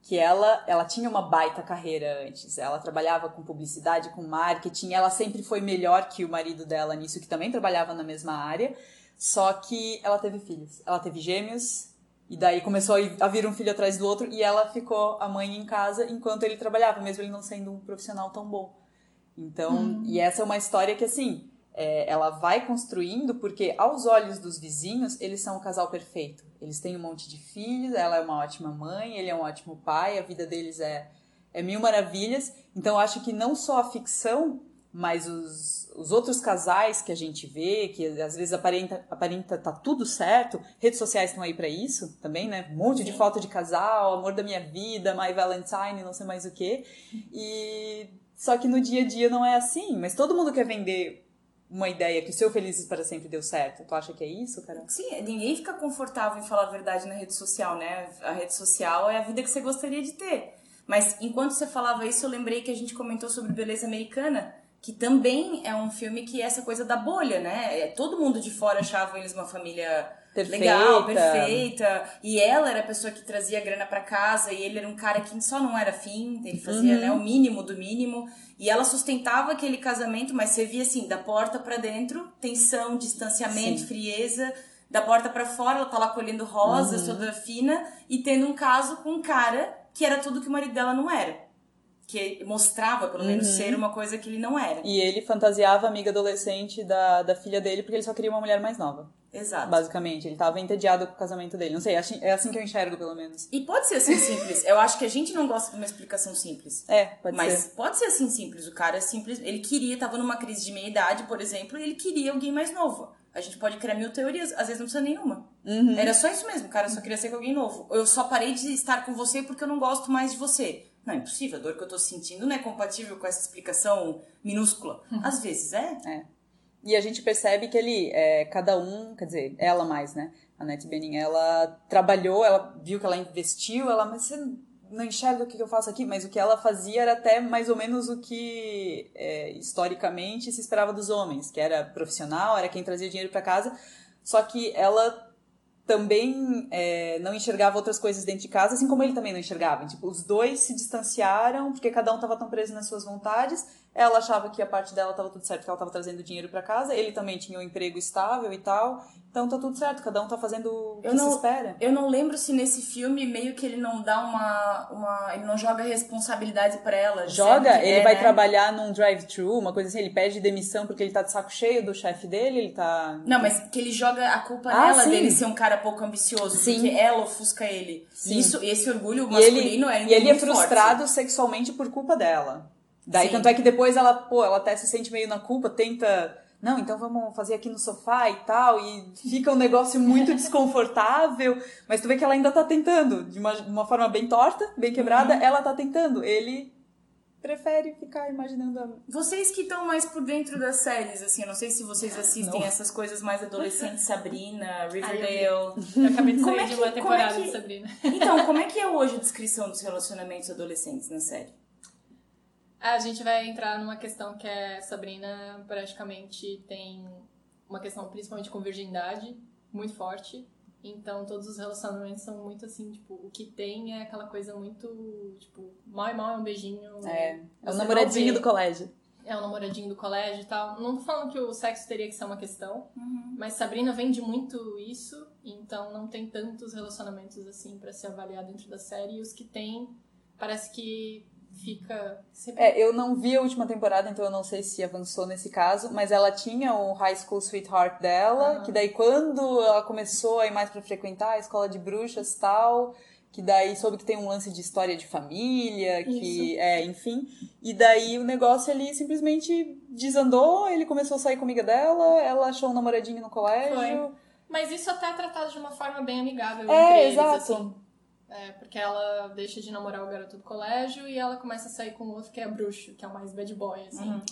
A: que ela, ela tinha uma baita carreira antes. Ela trabalhava com publicidade, com marketing, ela sempre foi melhor que o marido dela nisso, que também trabalhava na mesma área. Só que ela teve filhos. Ela teve gêmeos, e daí começou a ir- a vir um filho atrás do outro, e ela ficou a mãe em casa enquanto ele trabalhava, mesmo ele não sendo um profissional tão bom. Então, e essa é uma história que, assim, é, ela vai construindo, porque aos olhos dos vizinhos, eles são o casal perfeito. Eles têm um monte de filhos, ela é uma ótima mãe, ele é um ótimo pai, a vida deles é, é mil maravilhas. Então, eu acho que não só a ficção, mas os, os outros casais que a gente vê, que às vezes aparenta, aparenta tá tudo certo, redes sociais estão aí pra isso também, né? Um monte de foto de casal, amor da minha vida, My Valentine, não sei mais o quê. E só que no dia a dia não é assim, mas todo mundo quer vender uma ideia que o seu Felizes para Sempre deu certo. Tu acha que é isso, Carol?
C: Sim, ninguém fica confortável em falar a verdade na rede social, né? A rede social é a vida que você gostaria de ter. Mas enquanto você falava isso, eu lembrei que a gente comentou sobre Beleza Americana, que também é um filme que é essa coisa da bolha, né? É, Todo mundo de fora achava eles uma família
A: Perfeita.
C: legal, perfeita. E ela era a pessoa que trazia grana pra casa e ele era um cara que só não era fim, ele fazia né, o mínimo do mínimo. E ela sustentava aquele casamento, mas você via assim, da porta pra dentro, tensão, distanciamento,
A: Sim.
C: frieza. Da porta pra fora, ela tá lá colhendo rosas, toda fina, e tendo um caso com um cara que era tudo que o marido dela não era. Que mostrava, pelo menos, ser uma coisa que ele não era.
A: E ele fantasiava a amiga adolescente da, da filha dele porque ele só queria uma mulher mais nova.
C: Exato.
A: Basicamente, ele tava entediado com o casamento dele. Não sei, é assim que eu enxergo, pelo menos.
C: E pode ser assim simples. Eu acho que a gente não gosta de uma explicação simples.
A: É, pode
C: Mas
A: ser.
C: pode ser assim simples. O cara é simples. Ele queria, tava numa crise de meia idade, por exemplo, e ele queria alguém mais novo. A gente pode criar mil teorias, às vezes não precisa nenhuma.
A: Uhum.
C: Era só isso mesmo, o cara só queria ser com alguém novo. Eu só parei de estar com você porque eu não gosto mais de você. Não, é impossível. A dor que eu tô sentindo não é compatível com essa explicação minúscula. Às vezes é.
A: E a gente percebe que ele, é, cada um, quer dizer, ela mais, né? A Annette Bening, ela trabalhou, ela viu que ela investiu, ela, mas você não enxerga o que eu faço aqui? Mas o que ela fazia era até mais ou menos o que é, historicamente se esperava dos homens, que era profissional, era quem trazia dinheiro para casa, só que ela também é, não enxergava outras coisas dentro de casa, assim como ele também não enxergava. Tipo, os dois se distanciaram porque cada um estava tão preso nas suas vontades. Ela achava que a parte dela estava tudo certo, que ela estava trazendo dinheiro para casa. Ele também tinha um emprego estável e tal. Então tá tudo certo, cada um tá fazendo o que
C: Eu não-
A: se espera.
C: Eu não lembro se nesse filme meio que ele não dá uma. uma ele não joga responsabilidade pra ela.
A: Joga, ele
C: é,
A: vai
C: né?
A: trabalhar num drive-thru, uma coisa assim, ele pede demissão porque ele tá de saco cheio do chefe dele, ele tá.
C: Não, mas que ele joga a culpa
A: Ah,
C: nela
A: sim.
C: dele ser um cara pouco ambicioso,
A: Sim.
C: porque ela ofusca ele.
A: Sim.
C: Isso, esse orgulho
A: E ele,
C: masculino é
A: e ele é frustrado sexualmente por culpa dela. Daí,
C: Sim.
A: tanto é que depois ela, pô, ela até se sente meio na culpa, tenta. Não, então vamos fazer aqui no sofá e tal. E fica um negócio muito desconfortável. Mas tu vê que ela ainda tá tentando. De uma, uma forma bem torta, bem quebrada,
C: Uhum.
A: ela tá tentando. Ele prefere ficar imaginando a...
C: Vocês que estão mais por dentro das séries, assim, eu não sei se vocês assistem não. essas coisas mais adolescentes, Sabrina, Riverdale.
B: eu, eu acabei de sair é de uma temporada é que... de Sabrina.
C: Então, como é que é hoje a descrição dos relacionamentos adolescentes na série?
B: A gente vai entrar numa questão que é Sabrina praticamente tem uma questão principalmente com virgindade muito forte. Então todos os relacionamentos são muito assim, tipo, o que tem é aquela coisa muito, tipo, mal e mal é um beijinho.
A: É, é o namoradinho do colégio.
B: É o namoradinho do colégio e tal. Não tô falando que o sexo teria que ser uma questão,
C: uhum.
B: mas Sabrina vende muito isso, então não tem tantos relacionamentos assim para se avaliar dentro da série. E os que tem, parece que fica.
A: Sempre... É, eu não vi a última temporada, então eu não sei se avançou nesse caso, mas ela tinha o High School Sweetheart dela, uhum. que daí quando ela começou a ir mais para frequentar a escola de bruxas tal, que daí soube que tem um lance de história de família, que Isso. é, enfim. E daí o negócio ali simplesmente desandou, ele começou a sair com a amiga dela, ela achou um namoradinho no colégio. Foi.
B: Mas isso até é tratado de uma forma bem amigável é, entre eles, exato. assim. É, porque ela deixa de namorar o garoto do colégio e ela começa a sair com o outro que é bruxo, que é o mais bad boy, assim. Uhum.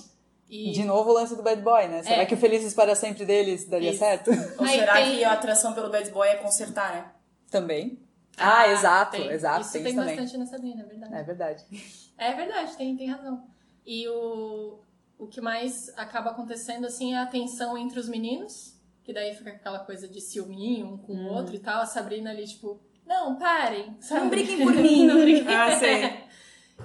A: E... De novo o lance do bad boy, né? Será é. que o Felizes para Sempre deles daria Isso. certo?
C: Ou Aí será tem... que a atração pelo bad boy é consertar, né?
A: Também. Ah, ah exato,
B: tem.
A: exato.
B: Isso tem, tem bastante na Sabrina, é verdade.
A: É verdade.
B: É verdade, tem, tem razão. E o, o que mais acaba acontecendo, assim, é a tensão entre os meninos, que daí fica aquela coisa de ciúminho um com hum. o outro e tal. A Sabrina ali, tipo, não, parem.
C: Sabe? Não briguem por mim. não briguem.
B: ah, sei.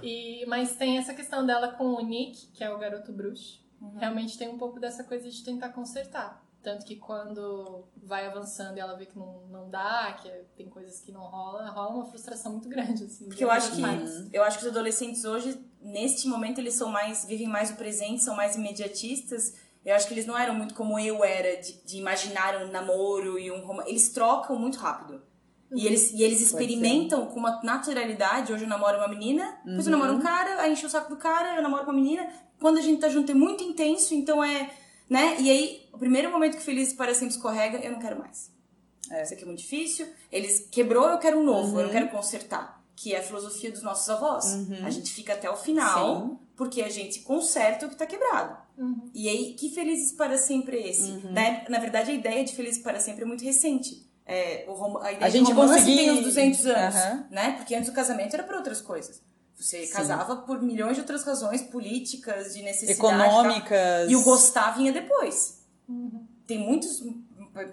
B: E, mas tem essa questão dela com o Nick, que é o garoto bruxo. Uhum. Realmente tem um pouco dessa coisa de tentar consertar. Tanto que quando vai avançando e ela vê que não, não dá, que tem coisas que não rola, rola uma frustração muito grande, assim.
C: Porque eu acho que eu acho que os adolescentes hoje, neste momento, eles são mais, vivem mais o presente, são mais imediatistas. Eu acho que eles não eram muito como eu era, de, de imaginar um namoro e um romance. Eles trocam muito rápido. Uhum. E eles, e eles experimentam com uma naturalidade. Hoje eu namoro uma menina, depois eu namoro um uhum. cara, aí enche o saco do cara, eu namoro com uma menina. Quando a gente tá junto é muito intenso, então é. Né? E aí, o primeiro momento que o Feliz para sempre escorrega, eu não quero mais. É. Isso aqui é muito difícil. Eles quebrou, eu quero um novo, uhum. eu não quero consertar. Que é a filosofia dos nossos avós.
A: Uhum.
C: A gente fica até o final, Sim. porque a gente conserta o que tá quebrado.
B: Uhum.
C: E aí, que felizes para sempre é esse?
A: Uhum.
C: Né? Na verdade, a ideia de felizes para sempre é muito recente. É, o, a ideia a gente de romance conseguir... tem uns 200 anos, uhum. né? Porque antes o casamento era para outras coisas. Você Sim. casava por milhões de outras razões políticas, de necessidade.
A: Econômicas.
C: E o gostar vinha depois.
B: Uhum.
C: Tem muitos,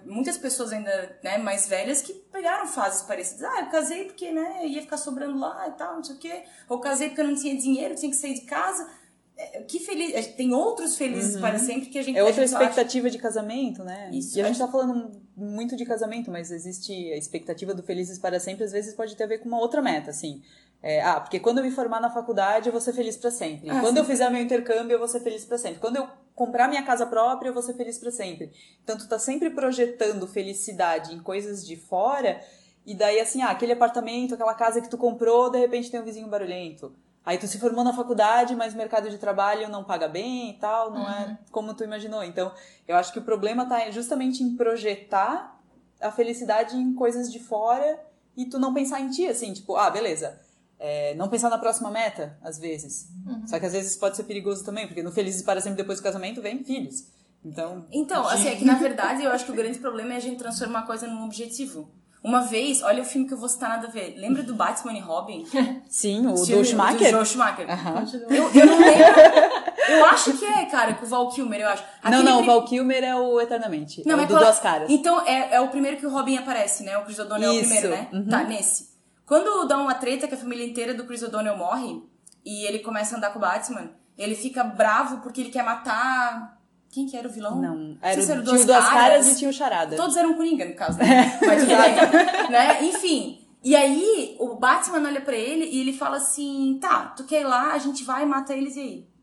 C: muitas pessoas ainda né, mais velhas que pegaram fases parecidas. Ah, eu casei porque né, ia ficar sobrando lá e tal, não sei o quê. Ou casei porque eu não tinha dinheiro, tinha que sair de casa. É, que feliz. Tem outros felizes uhum. para sempre que a gente
A: É outra expectativa acha... de casamento, né?
C: Isso.
A: E a gente tá falando muito de casamento, mas existe a expectativa do felizes para sempre, às vezes pode ter a ver com uma outra meta, assim. É, ah, porque quando eu me formar na faculdade, eu vou ser feliz para sempre. Ah, quando sim. eu fizer meu intercâmbio, eu vou ser feliz para sempre. Quando eu comprar minha casa própria, eu vou ser feliz para sempre. Então, tu tá sempre projetando felicidade em coisas de fora, e daí, assim, ah, aquele apartamento, aquela casa que tu comprou, de repente tem um vizinho barulhento. Aí tu se formou na faculdade, mas o mercado de trabalho não paga bem e tal, não é uhum. é como tu imaginou. Então, eu acho que o problema tá justamente em projetar a felicidade em coisas de fora e tu não pensar em ti, assim, tipo, ah, beleza. É, não pensar na próxima meta, às vezes.
B: Uhum.
A: Só que às vezes pode ser perigoso também, porque no Felizes para Sempre depois do casamento vem filhos. Então.
C: Então, assim, é que na verdade eu acho que o grande problema é a gente transformar a coisa num objetivo. Uma vez, olha o filme que eu vou citar nada a ver. Lembra do Batman e Robin?
A: Sim, o do Schumacher.
C: Do Joe Schumacher. Eu, eu não lembro. Eu acho que é, cara, com o Val Kilmer, eu acho.
A: Aquele não, não, o Val Kilmer é o Eternamente. Não, é o do Duas Caras.
C: Então, é, é o primeiro que o Robin aparece, né? O Chris O'Donnell é o primeiro, né?
A: Uhum.
C: Tá, nesse. Quando dá uma treta que a família inteira do Chris O'Donnell morre, e ele começa a andar com o Batman, ele fica bravo porque ele quer matar quem que era o vilão?
A: Não, era o tio Duas Caras, caras e tio Charada.
C: Todos eram Coringa, no caso, né? Mas tudo bem, né? Enfim, e aí o Batman olha pra ele e ele fala assim, tá, tu quer ir lá, a gente vai e mata eles e aí?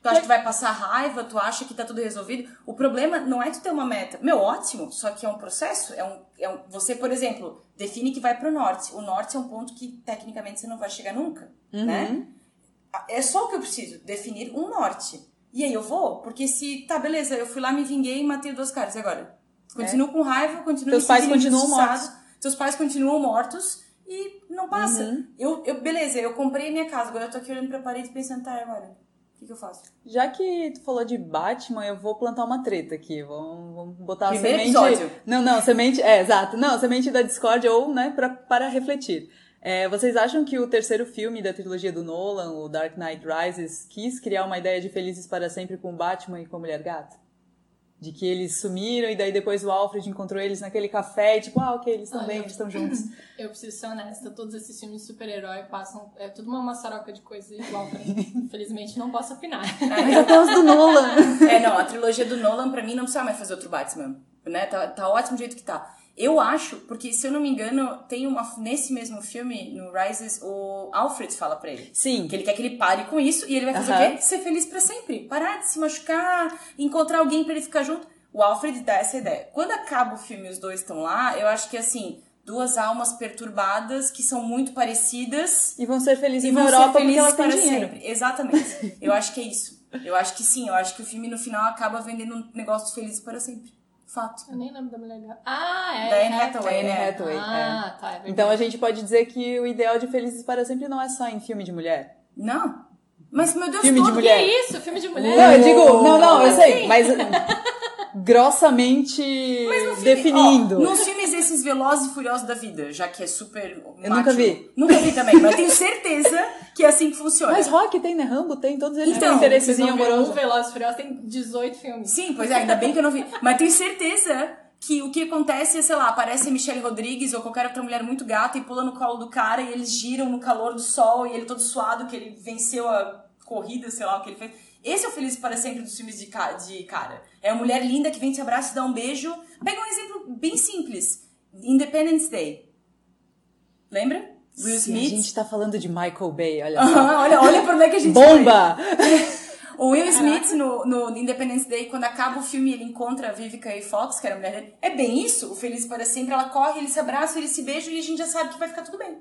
C: Tu acha que vai passar raiva? Tu acha que tá tudo resolvido? O problema não é tu ter uma meta. Meu, ótimo, só que é um processo. É um, é um, você, por exemplo, define que vai pro norte. O norte é um ponto que, tecnicamente, você não vai chegar nunca,
A: uhum.
C: né? É só o que eu preciso, definir um norte. E aí eu vou? Porque se, tá, beleza, eu fui lá, me vinguei e matei duas caras. E agora? Continuo é. com raiva, continuo
A: Teus pais continuam mortos.
C: Teus pais continuam mortos. e não passa.
A: Uhum.
C: Eu, eu, beleza, eu comprei minha casa, agora eu tô aqui olhando pra parede pensando, tá, agora, o que, que eu faço?
A: Já que tu falou de Batman, eu vou plantar uma treta aqui. Vamos, vamos botar a
C: Primeiro
A: semente.
C: episódio.
A: Não, não, semente. É, exato. Não, semente da Discord ou, né, pra, para refletir. É, vocês acham que o terceiro filme da trilogia do Nolan, o Dark Knight Rises, quis criar uma ideia de felizes para sempre com o Batman e com a Mulher Gato? De que eles sumiram e daí depois o Alfred encontrou eles naquele café e tipo, ah, ok, eles estão
B: Ah,
A: bem, eles estão juntos.
B: Eu preciso ser honesta, todos esses filmes de super-herói passam. É tudo uma maçaroca de coisa igual pra mim. Infelizmente não posso opinar.
A: Mas eu gosto do Nolan.
C: É, não, a trilogia do Nolan, pra mim, não precisa mais fazer outro Batman. Né? Tá, tá ótimo do jeito que tá. Eu acho, porque se eu não me engano, tem uma. Nesse mesmo filme, no Rises, o Alfred fala pra ele.
A: Sim.
C: Que ele quer que ele pare com isso e ele vai fazer o quê? Ser feliz pra sempre. Parar de se machucar, encontrar alguém pra ele ficar junto. O Alfred dá essa ideia. Quando acaba o filme e os dois estão lá, eu acho que assim, duas almas perturbadas que são muito parecidas
A: E vão ser felizes
C: e
A: na
C: vão
A: Europa
C: ser felizes para
A: dinheiro.
C: sempre. Exatamente. Eu acho que é isso. Eu acho que sim. Eu acho que o filme no final acaba vendendo um negócio de felizes para sempre. Fato.
B: Eu nem lembro da mulher. Ah, é.
C: Da Anne
B: Hathaway.
C: Hathaway,
A: Anne
C: né?
A: Hathaway,
B: Ah, tá. É verdade.
A: Então a gente pode dizer que o ideal de Felizes para Sempre não é só em filme de mulher.
C: Não. Mas, meu Deus,
A: Filme de
C: todo...
A: mulher.
B: Que isso? Filme de mulher?
A: Não, eu digo, não, não, eu sei,
B: assim?
A: mas grossamente definindo.
C: Ó, nos filmes esses Velozes e Furiosos da vida, já que é super
A: Eu nunca vi.
C: Nunca vi também, mas tenho certeza que é assim que funciona.
A: Mas Rock tem, né? Rambo tem, todos eles
C: Então,
A: têm interessezinho amoroso.
B: Um Velozes e Furiosos tem 18 filmes.
C: Sim, pois é, ainda bem que eu não vi. Mas tenho certeza que o que acontece é, sei lá, aparece a Michelle Rodrigues ou qualquer outra mulher muito gata e pula no colo do cara e eles giram no calor do sol e ele todo suado que ele venceu a corrida, sei lá o que ele fez. Esse é o Feliz para Sempre dos filmes de, ca- de cara. É a mulher linda que vem te abraça e dá um beijo. Pega um exemplo bem simples. Independence Day. Lembra? Will
A: Sim, a
C: Smith.
A: gente tá falando de Michael Bay, olha só.
C: Olha, olha pra onde é que a gente.
A: Bomba!
C: O Will Smith, no, no Independence Day, quando acaba o filme, ele encontra a Vivica A. Fox, que era a mulher dele. É bem isso, o Feliz para Sempre. Ela corre, eles se abraçam, eles se beijam e a gente já sabe que vai ficar tudo bem.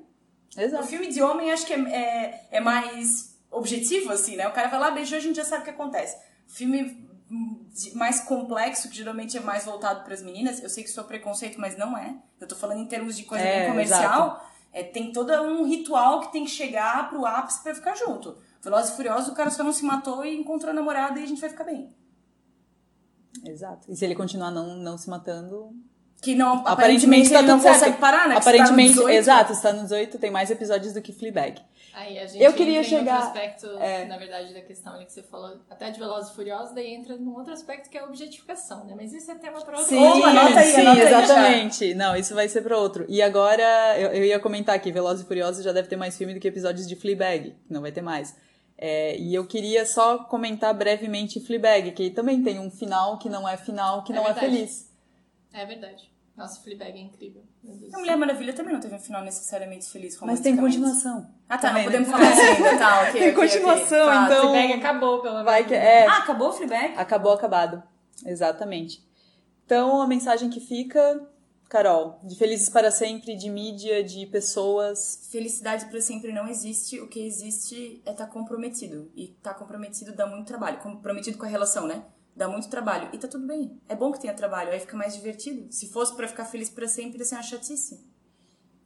C: O
A: Exato.
C: filme de homem, acho que é, é, é mais objetivo, assim, né? O cara vai lá, beijou, a gente já sabe o que acontece. Filme mais complexo, que geralmente é mais voltado para as meninas, eu sei que isso é preconceito, mas não é. Eu tô falando em termos de coisa
A: É,
C: bem comercial. É, tem todo um ritual que tem que chegar pro ápice pra ficar junto. Velozes e Furiosos, o cara só não se matou e encontrou a namorada e a gente vai ficar bem.
A: Exato. E se ele continuar não, não se matando.
C: Que não,
A: Aparentemente,
C: aparentemente,
A: tá
C: ele não
A: certo.
C: consegue parar, né? Que
A: Aparentemente,
C: você tá no 18.
A: exato, está no 18, tem mais episódios do que Fleabag.
B: Aí a gente
A: Eu queria
B: entra em
A: chegar-
B: outro aspecto,
A: é.
B: na verdade, da questão ali que você falou, até de Velozes e Furiosos, daí entra num outro aspecto que é a objetificação, né? Mas isso é tema para outro
A: Sim,
C: Opa, anota aí,
A: sim,
C: anota aí,
A: exatamente. Não, isso vai ser pra outro. E agora, eu, eu ia comentar aqui, Velozes e Furiosos já deve ter mais filme do que episódios de Fleabag, que não vai ter mais. É, e eu queria só comentar brevemente Fleabag, que também tem um final que não é final, que
B: É
A: não
B: verdade.
A: é feliz.
B: É verdade. Nossa, o Fleabag é incrível. Meu Deus.
C: A Mulher Maravilha também não teve um final necessariamente feliz
A: Mas tem continuação.
C: Ah, tá,
A: Também,
C: não
A: né?
C: podemos falar assim ainda, tá, ok.
A: Tem
C: ok, ok.
A: continuação,
C: Tá,
A: então-
B: Fleabag acabou, pelo menos.
A: Vai que é.
C: Ah, acabou o Fleabag?
A: Acabou acabado. Exatamente. Então, a mensagem que fica, Carol, de felizes para sempre, de mídia, de pessoas.
C: Felicidade pra sempre não existe. O que existe é estar comprometido. E estar comprometido dá muito trabalho. Comprometido com a relação, né? Dá muito trabalho. E tá tudo bem. É bom que tenha trabalho, aí fica mais divertido. Se fosse pra ficar feliz pra sempre, ia ser uma chatice.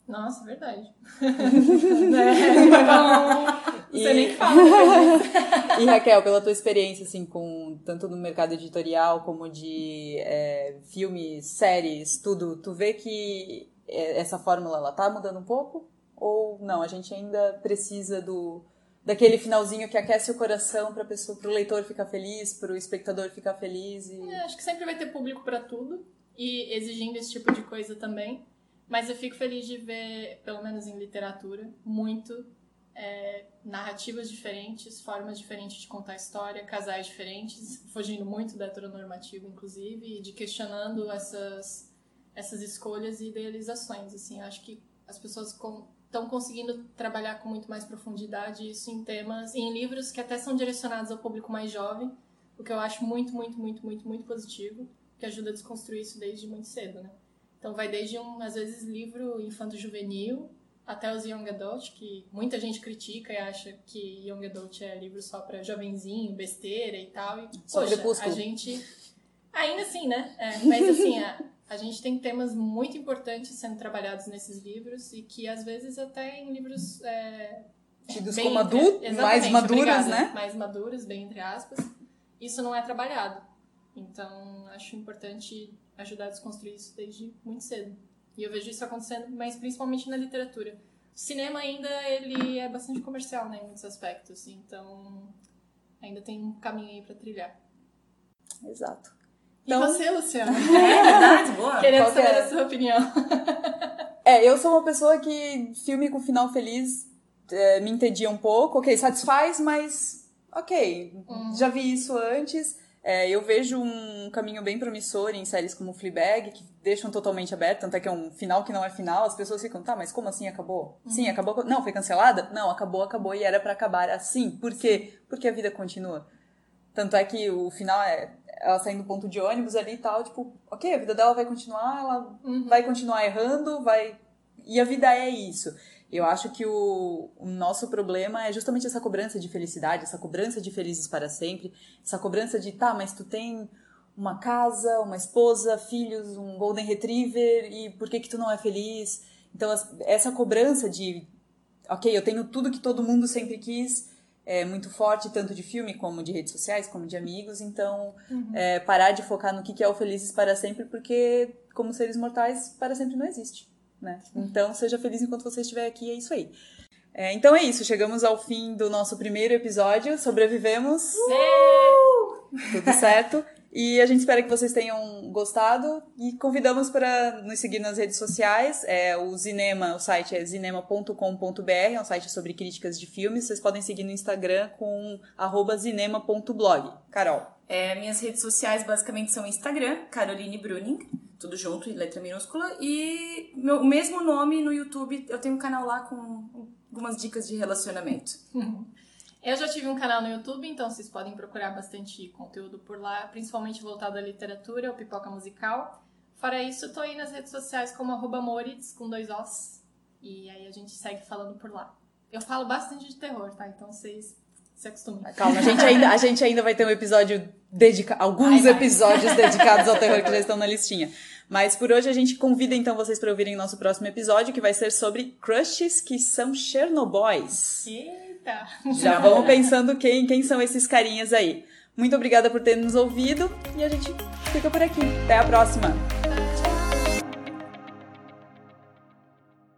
B: Nossa, verdade. é, então, não sei
A: E-
B: nem falar.
A: E Raquel, pela tua experiência, assim, com tanto no mercado editorial como de é, filmes, séries, tudo, tu vê que é, essa fórmula ela tá mudando um pouco? Ou não? A gente ainda precisa do daquele finalzinho que aquece o coração para pessoa, pro leitor ficar feliz, pro espectador ficar feliz e
B: É, acho que sempre vai ter público pra tudo e exigindo esse tipo de coisa também. Mas eu fico feliz de ver, pelo menos em literatura, muito é, narrativas diferentes, formas diferentes de contar história, casais diferentes, fugindo muito da heteronormativa, inclusive, e de questionando essas, essas escolhas e idealizações. Assim, acho que as pessoas estão conseguindo trabalhar com muito mais profundidade isso em temas, em livros que até são direcionados ao público mais jovem, o que eu acho muito, muito, muito, muito, muito positivo, que ajuda a desconstruir isso desde muito cedo, né? Então vai desde um, às vezes, livro infanto-juvenil até os young adult, que muita gente critica e acha que young adult é livro só para jovenzinho, besteira e tal. E,
A: Só
B: poxa, a gente... Ainda assim, né? É, mas assim, a- a gente tem temas muito importantes sendo trabalhados nesses livros e que às vezes até em livros é,
A: Tidos
B: bem
A: como adultos, mais maduros,
B: obrigada,
A: né?
B: Mais maduros, bem entre aspas. Isso não é trabalhado. Então, acho importante ajudar a desconstruir isso desde muito cedo. E eu vejo isso acontecendo, mas principalmente na literatura. O cinema ainda ele é bastante comercial, né, em muitos aspectos. Então, ainda tem um caminho aí pra trilhar.
A: Exato.
B: E
A: Então-
B: você, Luciana?
C: É verdade, boa.
B: Querendo
A: que
B: saber
A: é?
B: a sua opinião.
A: É, eu sou uma pessoa que filme com final feliz é, me entedia um pouco. Ok, satisfaz, mas ok, já vi isso antes. É, eu vejo um caminho bem promissor em séries como Fleabag, que deixam totalmente aberto, tanto é que é um final que não é final, as pessoas ficam, tá, mas como assim acabou? Sim, acabou. Não, foi cancelada? Não, acabou, acabou e era pra acabar assim. Por quê? Porque a vida continua. Tanto é que o final é ela saindo do ponto de ônibus ali e tal, tipo, ok, a vida dela vai continuar, ela vai continuar errando, vai. E a vida é isso. Eu acho que o, o nosso problema é justamente essa cobrança de felicidade, essa cobrança de felizes para sempre, essa cobrança de, tá, mas tu tem uma casa, uma esposa, filhos, um golden retriever, e por que que tu não é feliz? Então, essa cobrança de, ok, eu tenho tudo que todo mundo sempre quis, é muito forte, tanto de filme como de redes sociais, como de amigos, então é, parar de focar no que é o felizes para sempre, porque como seres mortais, para sempre não existe, né? Então, seja feliz enquanto você estiver aqui, é isso aí. É, então é isso, chegamos ao fim do nosso primeiro episódio, sobrevivemos, tudo certo. E a gente espera que vocês tenham gostado e convidamos para nos seguir nas redes sociais. É, o Zinema, o site é zinema.com.br, é um site sobre críticas de filmes. Vocês podem seguir no Instagram com arroba zinema.blog. Carol.
C: É, minhas redes sociais basicamente são Instagram, Caroline Bruning, tudo junto, em letra minúscula, e meu, o mesmo nome no YouTube, eu tenho um canal lá com algumas dicas de relacionamento.
B: Eu já tive um canal no YouTube, então vocês podem procurar bastante conteúdo por lá, principalmente voltado à literatura, ao pipoca musical. Fora isso, tô aí nas redes sociais como arroba Moritz, com dois Os. E aí a gente segue falando por lá. Eu falo bastante de terror, tá? Então vocês se acostumem.
A: Calma, a gente ainda, a gente ainda vai ter um episódio dedicado, alguns
B: vai.
A: episódios dedicados ao terror que já estão na listinha. Mas por hoje a gente convida então vocês para ouvirem nosso próximo episódio, que vai ser sobre crushes que são Chernobyls.
B: Eita!
A: Já vamos pensando quem, quem são esses carinhas aí. Muito obrigada por ter nos ouvido e a gente fica por aqui. Até a próxima!